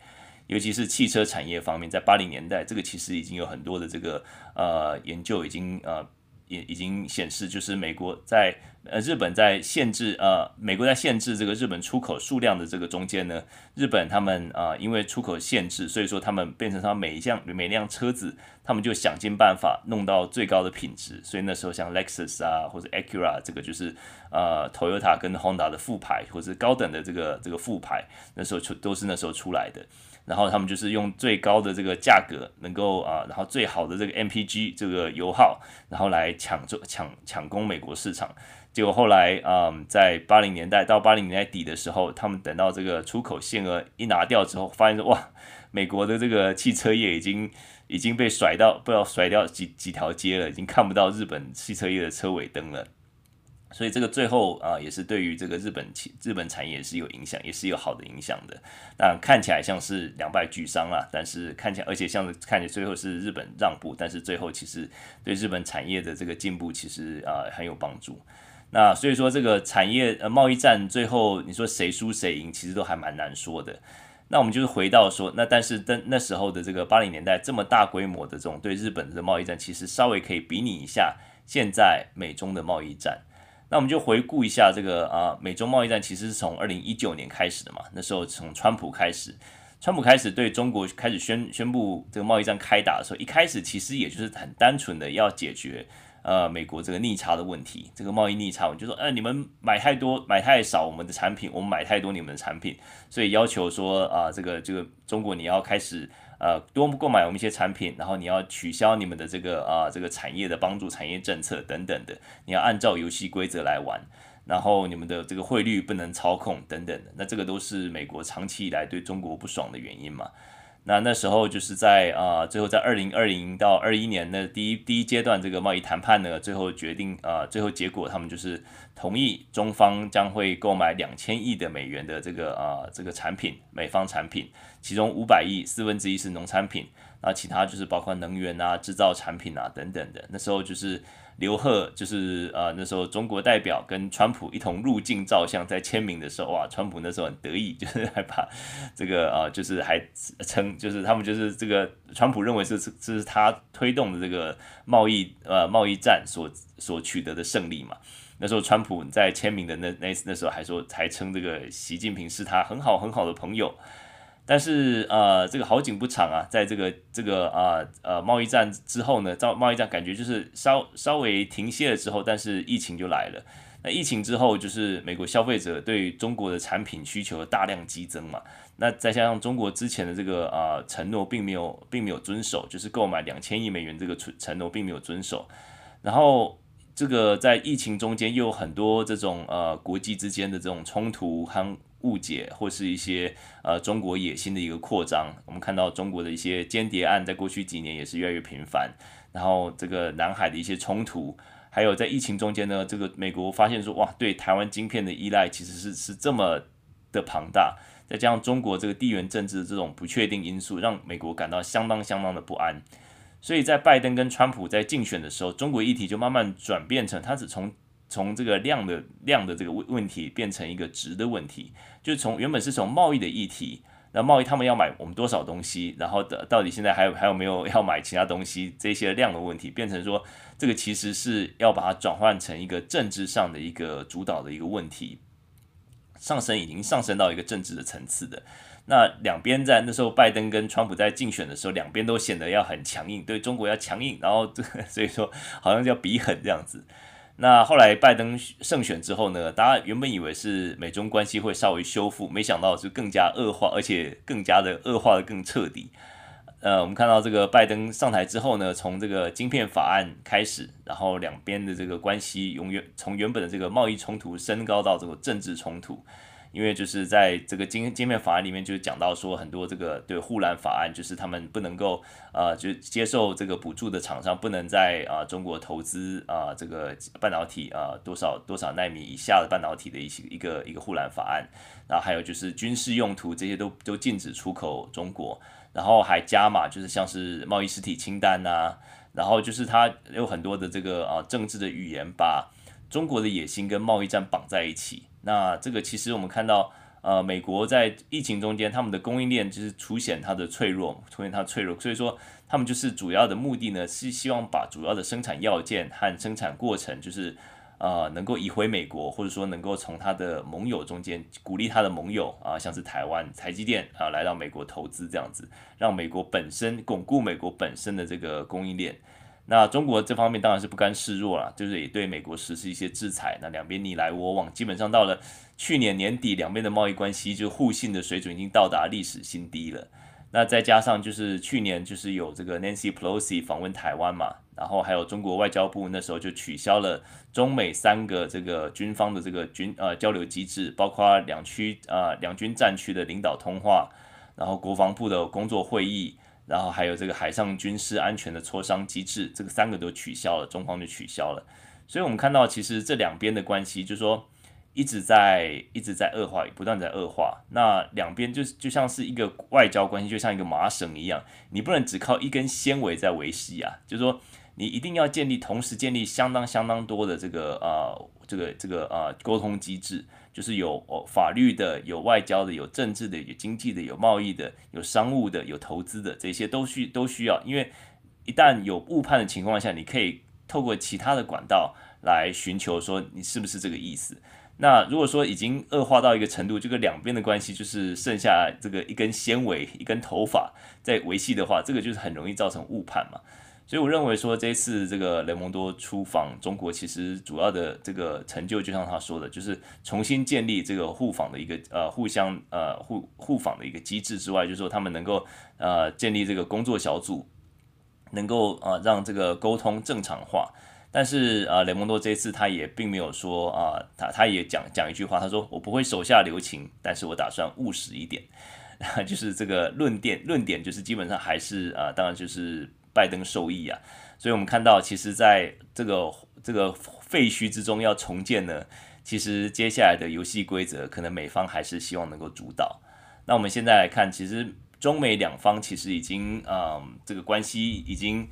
尤其是汽车产业方面，在八零年代这个其实已经有很多的这个呃研究已经呃也已经显示，就是美国在。呃，日本在限制呃，美国在限制这个日本出口数量的这个中间呢，日本他们啊、因为出口限制，所以说他们变成他每一辆每辆车子，他们就想尽办法弄到最高的品质，所以那时候像 Lexus 啊或者 Acura 这个就是呃 Toyota 跟 Honda 的副牌，或者是高等的这个这个副牌，那时候出都是那时候出来的。然后他们就是用最高的这个价格，能够啊，然后最好的这个 MPG 这个油耗，然后来抢做抢抢攻美国市场。结果后来啊、嗯，在八零年代到八零年代底的时候，他们等到这个出口限额一拿掉之后，发现说哇，美国的这个汽车业已经已经被甩到不知道甩掉几几条街了，已经看不到日本汽车业的车尾灯了。所以这个最后啊，也是对于这个日本企日本产业是有影响，也是有好的影响的。那看起来像是两败俱伤啊，但是看起来，而且像是看起来最后是日本让步，但是最后其实对日本产业的这个进步其实啊很有帮助。那所以说这个产业呃贸易战最后你说谁输谁赢，其实都还蛮难说的。那我们就是回到说，那但是在那时候的这个八零年代这么大规模的这种对日本的贸易战，其实稍微可以比拟一下现在美中的贸易战。那我们就回顾一下这个啊，美中贸易战其实是从二零一九年开始的嘛。那时候从川普开始，川普开始对中国开始宣宣布这个贸易战开打的时候，一开始其实也就是很单纯的要解决呃美国这个逆差的问题，这个贸易逆差，我就说，呃，你们买太多买太少我们的产品，我们买太多你们的产品，所以要求说啊，这个这个中国你要开始。呃多购买我们一些产品，然后你要取消你们的这个啊、这个产业的帮助产业政策等等的，你要按照游戏规则来玩，然后你们的这个汇率不能操控等等的，那这个都是美国长期以来对中国不爽的原因嘛。那那时候就是在啊、最后在二零二零到二一年的第一第一阶段这个贸易谈判呢，最后决定啊、最后结果他们就是同意中方将会购买两千亿的美元的这个啊、这个产品，美方产品，其中五百亿四分之一是农产品，那其他就是包括能源啊、制造产品啊等等的，那时候就是。刘贺就是呃那时候中国代表跟川普一同入境照相，在签名的时候哇，川普那时候很得意，就是还把这个呃就是还称就是他们就是这个川普认为是这是他推动的这个贸易呃贸易战所所取得的胜利嘛。那时候川普在签名的那那那时候还说还称这个习近平是他很好很好的朋友。但是呃，这个好景不长啊，在这个这个啊呃，贸易战之后呢，造贸易战感觉就是稍稍微停歇了之后，但是疫情就来了。那疫情之后，就是美国消费者对中国的产品需求大量激增嘛。那再加上中国之前的这个啊、承诺并没有并没有遵守，就是购买两千亿美元这个承承诺并没有遵守。然后这个在疫情中间又有很多这种呃国际之间的这种冲突和。误解或是一些呃中国野心的一个扩张，我们看到中国的一些间谍案在过去几年也是越来越频繁，然后这个南海的一些冲突，还有在疫情中间呢，这个美国发现说哇，对台湾晶片的依赖其实是是这么的庞大，再加上中国这个地缘政治的这种不确定因素，让美国感到相当相当的不安，所以在拜登跟川普在竞选的时候，中国议题就慢慢转变成他只从。从这个量的量的这个问问题变成一个值的问题，就是从原本是从贸易的议题，那贸易他们要买我们多少东西，然后的到底现在还有还有没有 <laughs> 要买其他东西，这些量的问题变成说这个其实是要把它转换成一个政治上的一个主导的一个问题，上升已经上升到一个政治的层次的。那两边在那时候拜登跟川普在竞选的时候，两边都显得要很强硬，对中国要强硬，然后这所以说好像要比狠这样子。那后来拜登胜选之后呢，大家原本以为是美中关系会稍微修复，没想到是更加恶化，而且更加的恶化的更彻底。呃，我们看到这个拜登上台之后呢，从这个晶片法案开始，然后两边的这个关系永远从原本的这个贸易冲突升高到这个政治冲突。因为就是在这个晶晶片法案里面，就讲到说很多这个对护栏法案，就是他们不能够呃，就接受这个补助的厂商不能在啊、中国投资啊、这个半导体啊、多少多少纳米以下的半导体的一些一个一个护栏法案，然后还有就是军事用途这些都都禁止出口中国，然后还加码就是像是贸易实体清单呐、啊，然后就是它有很多的这个啊、政治的语言把中国的野心跟贸易战绑在一起。那这个其实我们看到，呃，美国在疫情中间，他们的供应链就是凸显它的脆弱，凸显它脆弱，所以说他们就是主要的目的呢，是希望把主要的生产要件和生产过程，就是呃，能够移回美国，或者说能够从他的盟友中间鼓励他的盟友啊，像是台湾台积电啊，来到美国投资这样子，让美国本身巩固美国本身的这个供应链。那中国这方面当然是不甘示弱了，就是也对美国实施一些制裁。那两边你来我往，基本上到了去年年底，两边的贸易关系就互信的水准已经到达历史新低了。那再加上就是去年就是有这个 Nancy Pelosi 访问台湾嘛，然后还有中国外交部那时候就取消了中美三个这个军方的这个军呃交流机制，包括两区呃两军战区的领导通话，然后国防部的工作会议。然后还有这个海上军事安全的磋商机制，这个三个都取消了，中方就取消了。所以我们看到，其实这两边的关系，就是说一直在一直在恶化，不断在恶化。那两边就就像是一个外交关系，就像一个麻绳一样，你不能只靠一根纤维在维系啊，就是说你一定要建立，同时建立相当相当多的这个呃这个这个呃沟通机制。就是有哦法律的，有外交的，有政治的，有经济的，有贸易的，有商务的，有投资的，这些都需都需要。因为一旦有误判的情况下，你可以透过其他的管道来寻求说你是不是这个意思。那如果说已经恶化到一个程度，这个两边的关系就是剩下这个一根纤维、一根头发在维系的话，这个就是很容易造成误判嘛。所以我认为说，这次这个雷蒙多出访中国，其实主要的这个成就，就像他说的，就是重新建立这个互访的一个呃互相呃互互访的一个机制之外，就是说他们能够呃建立这个工作小组，能够呃让这个沟通正常化。但是啊、雷蒙多这一次他也并没有说啊、他他也讲讲一句话，他说我不会手下留情，但是我打算务实一点，<laughs> 就是这个论点论点就是基本上还是啊、当然就是。拜登受益啊，所以我们看到，其实在这个这个废墟之中要重建呢，其实接下来的游戏规则可能美方还是希望能够主导。那我们现在来看，其实中美两方其实已经、嗯，这个关系已经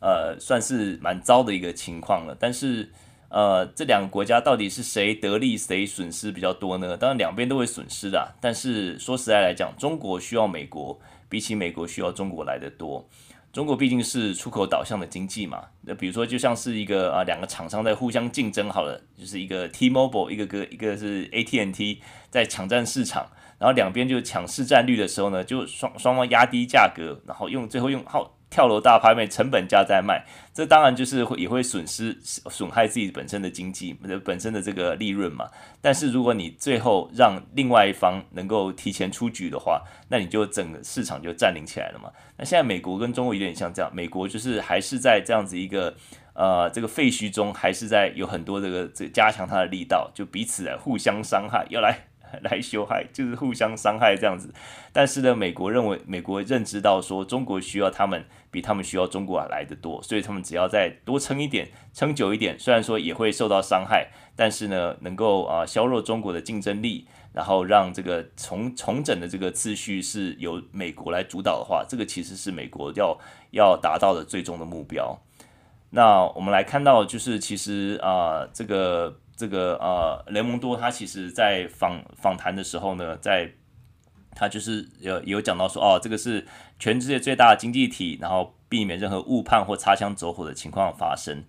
呃算是蛮糟的一个情况了。但是呃，这两个国家到底是谁得利谁损失比较多呢？当然两边都会损失的，但是说实在来讲，中国需要美国，比起美国需要中国来的多。中国毕竟是出口导向的经济嘛，那比如说就像是一个啊两个厂商在互相竞争好了，就是一个 T-Mobile 一个个一个是 AT&T 在抢占市场，然后两边就抢市占率的时候呢，就双双方压低价格，然后用最后用好。跳楼大拍卖，成本价在卖，这当然就是会也会损失损害自己本身的经济本身的这个利润嘛。但是如果你最后让另外一方能够提前出局的话，那你就整个市场就占领起来了嘛。那现在美国跟中国有点像这样，美国就是还是在这样子一个呃这个废墟中，还是在有很多这个这加强它的力道，就彼此来互相伤害，要来。<laughs> 来修害，就是互相伤害这样子。但是呢，美国认为，美国认知到说，中国需要他们比他们需要中国来的多，所以他们只要再多撑一点，撑久一点，虽然说也会受到伤害，但是呢，能够啊削弱中国的竞争力，然后让这个重重整的这个次序是由美国来主导的话，这个其实是美国要要达到的最终的目标。那我们来看到，就是其实啊，这个。这个呃，雷蒙多他其实在访访谈的时候呢，在他就是有有讲到说，哦，这个是全世界最大的经济体，然后避免任何误判或擦枪走火的情况发生。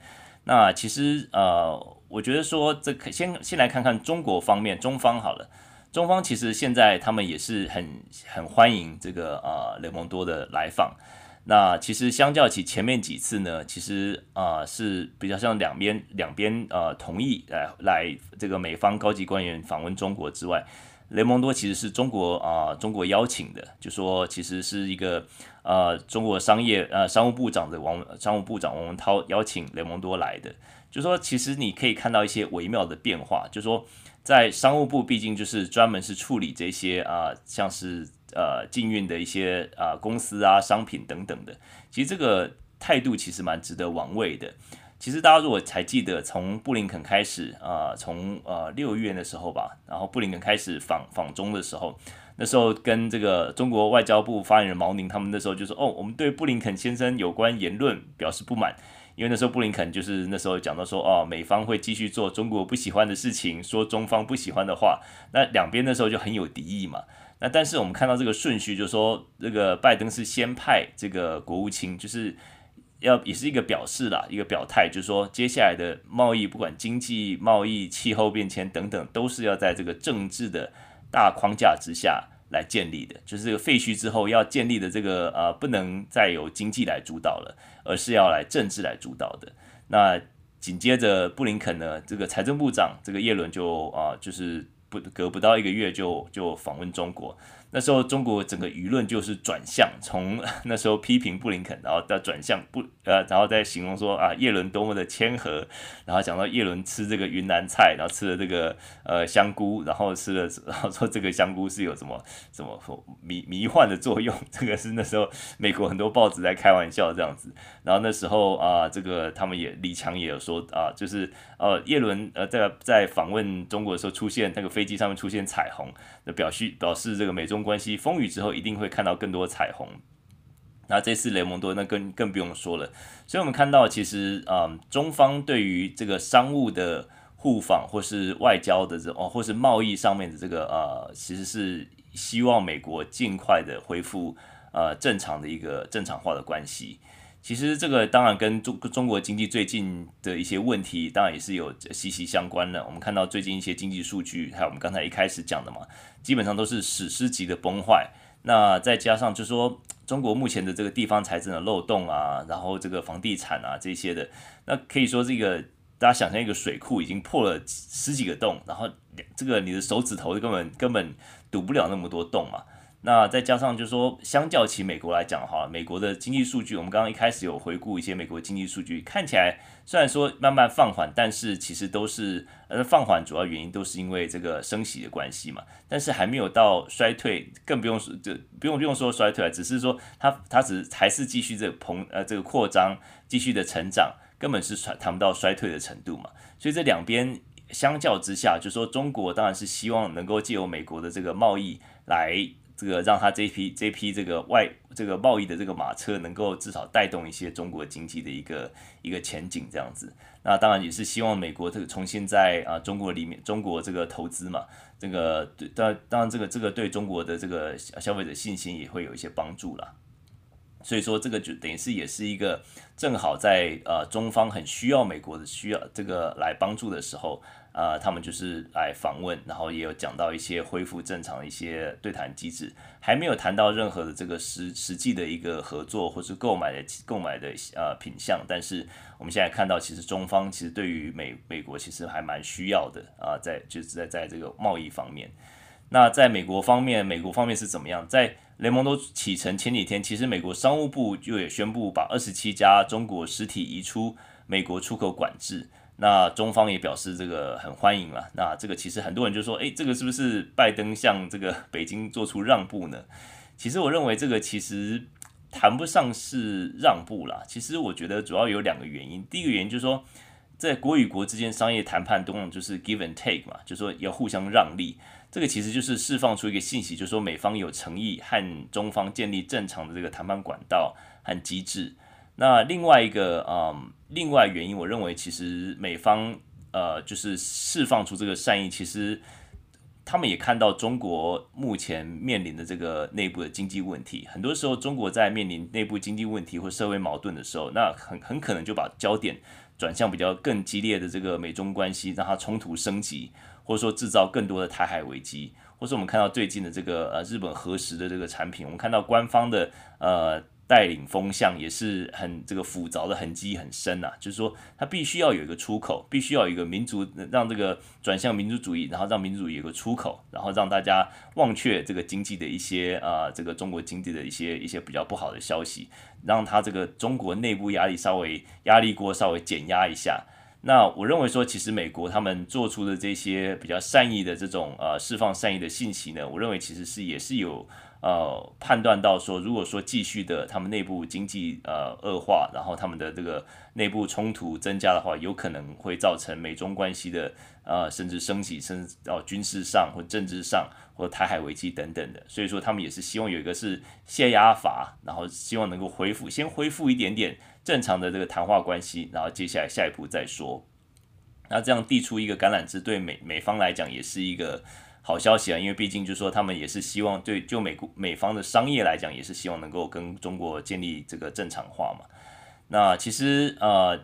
那其实呃，我觉得说，这可先先来看看中国方面，中方好了，中方其实现在他们也是很很欢迎这个呃雷蒙多的来访。那其实相较起前面几次呢，其实啊、是比较像两边两边呃同意来来这个美方高级官员访问中国之外，雷蒙多其实是中国啊、中国邀请的，就说其实是一个呃中国商业呃商务部长的王商务部长王文涛邀请雷蒙多来的，就说其实你可以看到一些微妙的变化，就说在商务部毕竟就是专门是处理这些啊、像是。呃，禁运的一些啊、公司啊、商品等等的，其实这个态度其实蛮值得玩味的。其实大家如果还记得，从布林肯开始啊，从呃六月的时候吧，然后布林肯开始访访中的时候，那时候跟这个中国外交部发言人毛宁他们那时候就说，哦，我们对布林肯先生有关言论表示不满，因为那时候布林肯就是那时候讲到说，哦，美方会继续做中国不喜欢的事情，说中方不喜欢的话，那两边那时候就很有敌意嘛。那但是我们看到这个顺序，就是说这个拜登是先派这个国务卿，就是要也是一个表示啦，一个表态，就是说接下来的贸易，不管经济、贸易、气候变迁等等，都是要在这个政治的大框架之下来建立的。就是这个废墟之后要建立的这个呃，不能再由经济来主导了，而是要来政治来主导的。那紧接着布林肯呢，这个财政部长这个耶伦就啊、就是。不隔不到一个月就就访问中国，那时候中国整个舆论就是转向，从 <laughs> 那时候批评布林肯，然后到转向不呃，然后再形容说啊叶伦多么的谦和，然后讲到叶伦吃这个云南菜，然后吃了这个呃香菇，然后吃了 <laughs> 然后说这个香菇是有什么什么迷迷幻的作用，这个是那时候美国很多报纸在开玩笑这样子，然后那时候啊这个他们也李强也有说啊就是呃叶伦呃在在访问中国的时候出现那个。飞机上面出现彩虹，那表示表示这个美中关系风雨之后一定会看到更多彩虹。那这次雷蒙多那更更不用说了。所以我们看到其实啊、嗯，中方对于这个商务的互访或是外交的这哦，或是贸易上面的这个呃，其实是希望美国尽快的恢复呃正常的一个正常化的关系。其实这个当然跟中中国经济最近的一些问题，当然也是有息息相关的。我们看到最近一些经济数据，还有我们刚才一开始讲的嘛，基本上都是史诗级的崩坏。那再加上就是说中国目前的这个地方财政的漏洞啊，然后这个房地产啊这些的，那可以说这个大家想象一个水库已经破了十几个洞，然后这个你的手指头根本根本堵不了那么多洞嘛。那再加上就是说，相较起美国来讲哈，美国的经济数据，我们刚刚一开始有回顾一些美国经济数据，看起来虽然说慢慢放缓，但是其实都是呃放缓主要原因都是因为这个升息的关系嘛，但是还没有到衰退，更不用说就不用不用说衰退了，只是说它它只还是继续这个膨呃这个扩张，继续的成长，根本是谈谈不到衰退的程度嘛，所以这两边相较之下，就说中国当然是希望能够借由美国的这个贸易来。这个让他这批这批这个外这个贸易的这个马车能够至少带动一些中国经济的一个一个前景这样子，那当然也是希望美国这个重新在啊中国里面中国这个投资嘛，这个对当当然这个这个对中国的这个消费者信心也会有一些帮助啦。所以说这个就等于是也是一个正好在呃中方很需要美国的需要这个来帮助的时候。啊、他们就是来访问，然后也有讲到一些恢复正常的一些对谈机制，还没有谈到任何的这个实实际的一个合作或是购买的购买的呃品项。但是我们现在看到，其实中方其实对于美美国其实还蛮需要的啊、在就是在在这个贸易方面。那在美国方面，美国方面是怎么样？在雷蒙多启程前几天，其实美国商务部就也宣布把二十七家中国实体移出美国出口管制。那中方也表示这个很欢迎了。那这个其实很多人就说，诶，这个是不是拜登向这个北京做出让步呢？其实我认为这个其实谈不上是让步啦。其实我觉得主要有两个原因。第一个原因就是说，在国与国之间商业谈判中，就是 give and take 嘛，就是说要互相让利。这个其实就是释放出一个信息，就是说美方有诚意和中方建立正常的这个谈判管道和机制。那另外一个，嗯，另外原因，我认为其实美方，呃，就是释放出这个善意，其实他们也看到中国目前面临的这个内部的经济问题。很多时候，中国在面临内部经济问题或社会矛盾的时候，那很很可能就把焦点转向比较更激烈的这个美中关系，让它冲突升级，或者说制造更多的台海危机，或是我们看到最近的这个呃日本核实的这个产品，我们看到官方的呃。带领风向也是很这个复杂的痕迹很深呐、啊，就是说它必须要有一个出口，必须要有一个民族让这个转向民族主义，然后让民族主义有个出口，然后让大家忘却这个经济的一些啊、这个中国经济的一些一些比较不好的消息，让它这个中国内部压力稍微压力锅稍微减压一下。那我认为说，其实美国他们做出的这些比较善意的这种呃释放善意的信息呢，我认为其实是也是有。呃，判断到说，如果说继续的他们内部经济呃恶化，然后他们的这个内部冲突增加的话，有可能会造成美中关系的呃甚至升级，甚至到军事上或政治上或台海危机等等的。所以说，他们也是希望有一个是泄压阀，然后希望能够恢复，先恢复一点点正常的这个谈话关系，然后接下来下一步再说。那这样递出一个橄榄枝，对美美方来讲也是一个。好消息啊，因为毕竟就是说，他们也是希望对就美国美方的商业来讲，也是希望能够跟中国建立这个正常化嘛。那其实呃，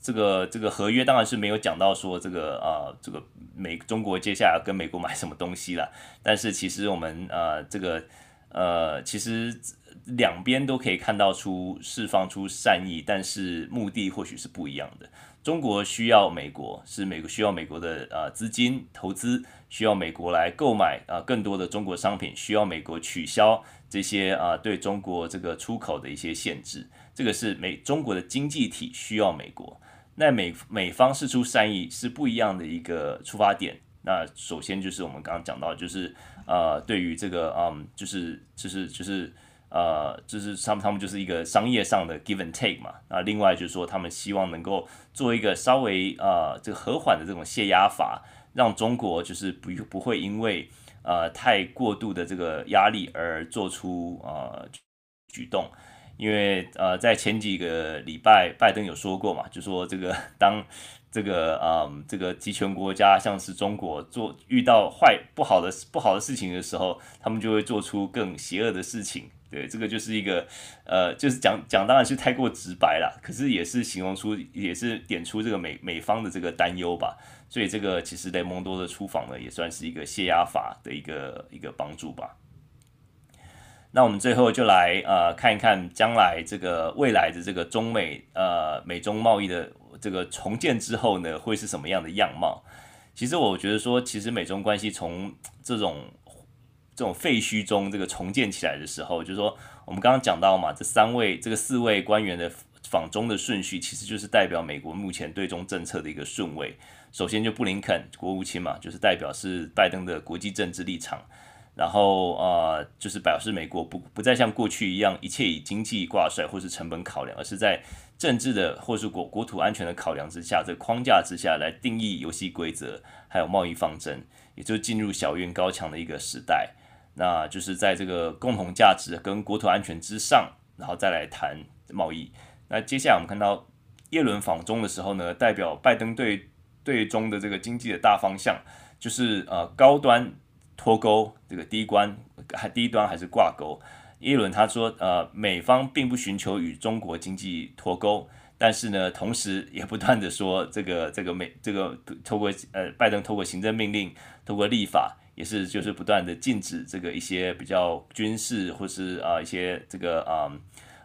这个这个合约当然是没有讲到说这个呃这个美中国接下来跟美国买什么东西了。但是其实我们呃这个呃其实两边都可以看到出释放出善意，但是目的或许是不一样的。中国需要美国，是美国需要美国的呃资金投资。需要美国来购买啊更多的中国商品，需要美国取消这些啊对中国这个出口的一些限制，这个是美中国的经济体需要美国。那美美方是出善意是不一样的一个出发点。那首先就是我们刚刚讲到，就是呃对于这个嗯就是就是就是呃就是他们他们就是一个商业上的 give and take 嘛。那另外就是说他们希望能够做一个稍微呃这个和缓的这种泄压阀。让中国就是不不会因为呃太过度的这个压力而做出呃举动，因为呃在前几个礼拜拜登有说过嘛，就说这个当这个呃这个集权国家像是中国做遇到坏不好的不好的事情的时候，他们就会做出更邪恶的事情。对，这个就是一个呃就是讲讲当然是太过直白了，可是也是形容出也是点出这个美美方的这个担忧吧。所以这个其实雷蒙多的出访呢，也算是一个泄压法的一个一个帮助吧。那我们最后就来呃看一看将来这个未来的这个中美呃美中贸易的这个重建之后呢，会是什么样的样貌？其实我觉得说，其实美中关系从这种这种废墟中这个重建起来的时候，就是说我们刚刚讲到嘛，这三位这个四位官员的访中的顺序，其实就是代表美国目前对中政策的一个顺位。首先就布林肯国务卿嘛，就是代表是拜登的国际政治立场，然后呃，就是表示美国不不再像过去一样一切以经济挂帅或是成本考量，而是在政治的或是国国土安全的考量之下，这框架之下来定义游戏规则，还有贸易方针，也就进入小院高墙的一个时代。那就是在这个共同价值跟国土安全之上，然后再来谈贸易。那接下来我们看到耶伦访中的时候呢，代表拜登对对中的这个经济的大方向，就是呃高端脱钩，这个低端还低端还是挂钩。耶伦他说，呃，美方并不寻求与中国经济脱钩，但是呢，同时也不断的说，这个这个美这个透过呃拜登透过行政命令，透过立法，也是就是不断的禁止这个一些比较军事或是啊、一些这个啊，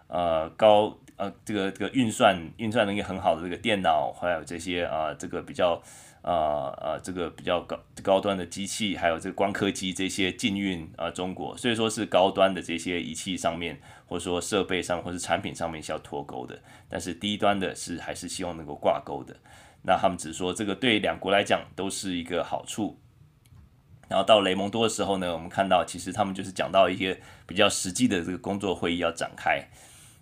呃高这个这个运算运算能力很好的这个电脑，还有这些啊、这个比较。呃呃，这个比较高高端的机器，还有这个光刻机这些禁运啊、中国，所以说是高端的这些仪器上面，或者说设备上，或是产品上面是要脱钩的，但是低端的是还是希望能够挂钩的。那他们只是说这个对两国来讲都是一个好处。然后到雷蒙多的时候呢，我们看到其实他们就是讲到一些比较实际的这个工作会议要展开。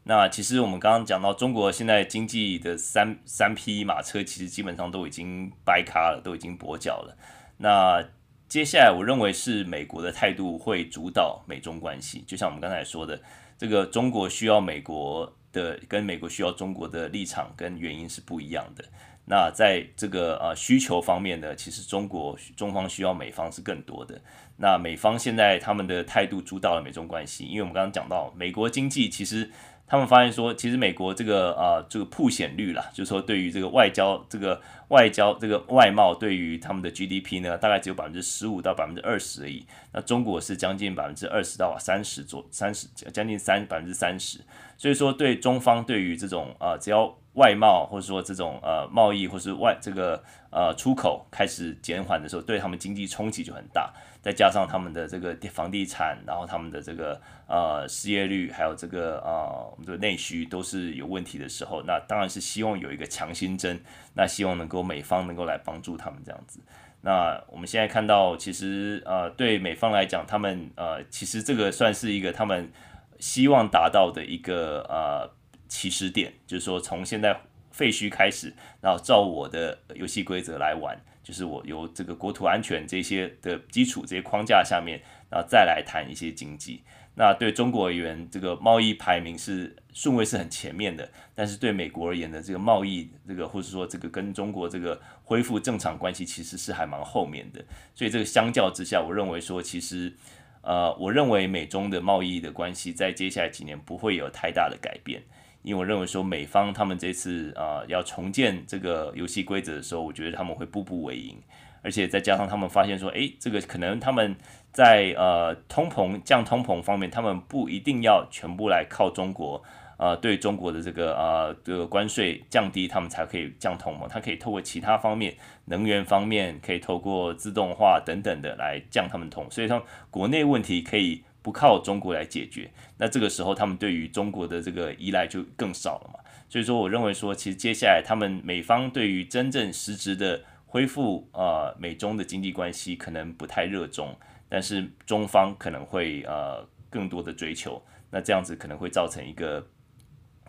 那其实我们刚刚讲到，中国现在经济的三三匹马车，其实基本上都已经掰咖了，都已经跛脚了。那接下来，我认为是美国的态度会主导美中关系。就像我们刚才说的，这个中国需要美国的，跟美国需要中国的立场跟原因是不一样的。那在这个呃需求方面呢，其实中国中方需要美方是更多的。那美方现在他们的态度主导了美中关系，因为我们刚刚讲到，美国经济其实。他们发现说，其实美国这个啊，这个曝险率啦，就是说对于这个外交、这个外交、这个外贸，对于他们的 GDP 呢，大概只有百分之十五到百分之二十而已。那中国是将近百分之二十到三十左三十，将近三百分之三十。所以说，对中方对于这种啊，只要外贸或者说这种呃贸易或是外这个呃出口开始减缓的时候，对他们经济冲击就很大。再加上他们的这个房地产，然后他们的这个呃失业率，还有这个呃我们的内需都是有问题的时候，那当然是希望有一个强心针，那希望能够美方能够来帮助他们这样子。那我们现在看到，其实呃对美方来讲，他们呃其实这个算是一个他们希望达到的一个呃起始点，就是说从现在废墟开始，然后照我的游戏规则来玩。就是我由这个国土安全这些的基础这些框架下面，然后再来谈一些经济。那对中国而言，这个贸易排名是顺位是很前面的，但是对美国而言的这个贸易这个或者说这个跟中国这个恢复正常关系其实是还蛮后面的。所以这个相较之下，我认为说其实呃，我认为美中的贸易的关系在接下来几年不会有太大的改变。因为我认为说美方他们这次啊、要重建这个游戏规则的时候，我觉得他们会步步为营，而且再加上他们发现说，诶，这个可能他们在呃通膨降通膨方面，他们不一定要全部来靠中国，呃对中国的这个呃这个关税降低，他们才可以降通膨，他可以透过其他方面，能源方面可以透过自动化等等的来降他们通，所以说国内问题可以。不靠中国来解决，那这个时候他们对于中国的这个依赖就更少了嘛。所以说，我认为说，其实接下来他们美方对于真正实质的恢复呃美中的经济关系可能不太热衷，但是中方可能会呃更多的追求，那这样子可能会造成一个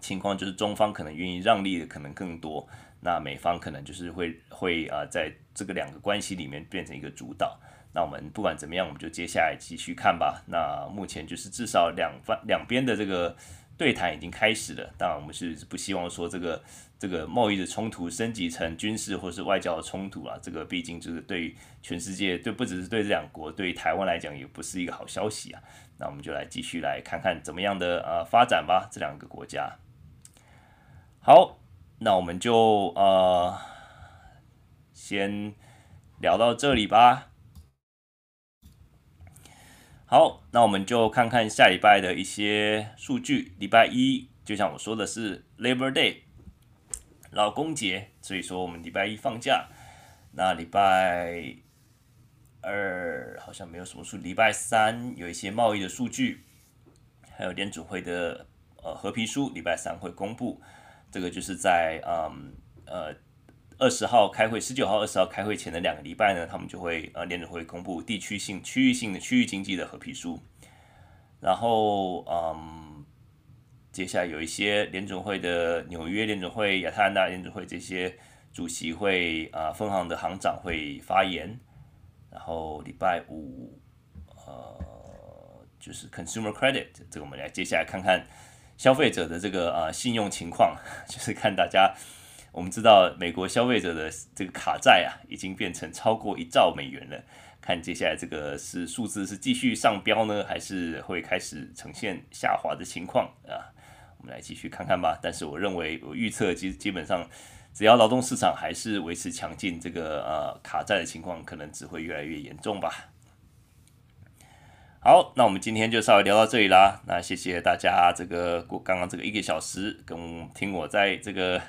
情况，就是中方可能愿意让利的可能更多，那美方可能就是会会啊、在这个两个关系里面变成一个主导。那我们不管怎么样，我们就接下来继续看吧。那目前就是至少两方两边的这个对谈已经开始了。当然，我们是不希望说这个这个贸易的冲突升级成军事或是外交的冲突啊。这个毕竟就是对全世界，对不只是对这两国，对台湾来讲也不是一个好消息啊。那我们就来继续来看看怎么样的呃发展吧。这两个国家。好，那我们就呃先聊到这里吧。好，那我们就看看下礼拜的一些数据。礼拜一，就像我说的是 Labor Day，劳工节，所以说我们礼拜一放假。那礼拜二好像没有什么数，礼拜三有一些贸易的数据，还有联准会的呃褐皮书，礼拜三会公布。这个就是在嗯呃二十号开会，十九号、二十号开会前的两个礼拜呢，他们就会呃联准会公布地区性、区域性的区域经济的合皮书。然后嗯，接下来有一些联准会的纽约联准会、亚特兰大联准会这些主席会啊、分行的行长会发言。然后礼拜五呃就是 Consumer Credit，这个我们来接下来看看消费者的这个啊、信用情况，<laughs> 就是看大家。我们知道美国消费者的这个卡债啊，已经变成超过一兆美元了。看接下来这个是数字是继续上飙呢，还是会开始呈现下滑的情况啊？我们来继续看看吧。但是我认为，我预测基基本上，只要劳动市场还是维持强劲，这个呃卡债的情况可能只会越来越严重吧。好，那我们今天就稍微聊到这里啦。那谢谢大家这个过刚刚这个一个小时跟听我在这个。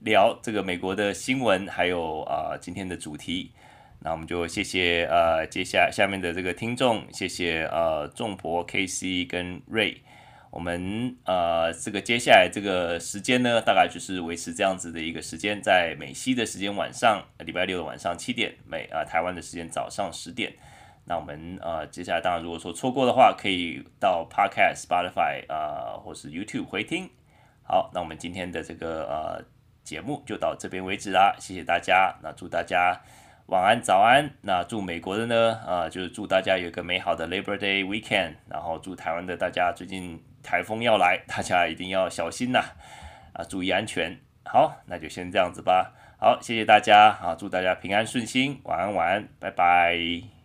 聊这个美国的新闻，还有啊、呃、今天的主题，那我们就谢谢呃接下下面的这个听众，谢谢呃仲博 KC 跟 Ray，我们呃这个接下来这个时间呢，大概就是维持这样子的一个时间，在美西的时间晚上，礼拜六的晚上七点，美啊、呃、台湾的时间早上十点，那我们呃接下来当然如果说错过的话，可以到 Podcast、Spotify 啊、呃、或是 YouTube 回听。好，那我们今天的这个呃。节目就到这边为止啦，谢谢大家。那祝大家晚安、早安。那祝美国的呢，啊、就是祝大家有一个美好的 Labor Day Weekend。然后祝台湾的大家最近台风要来，<laughs> 大家一定要小心呐，啊，注意安全。好，那就先这样子吧。好，谢谢大家，好，祝大家平安顺心，晚安，晚安，拜拜。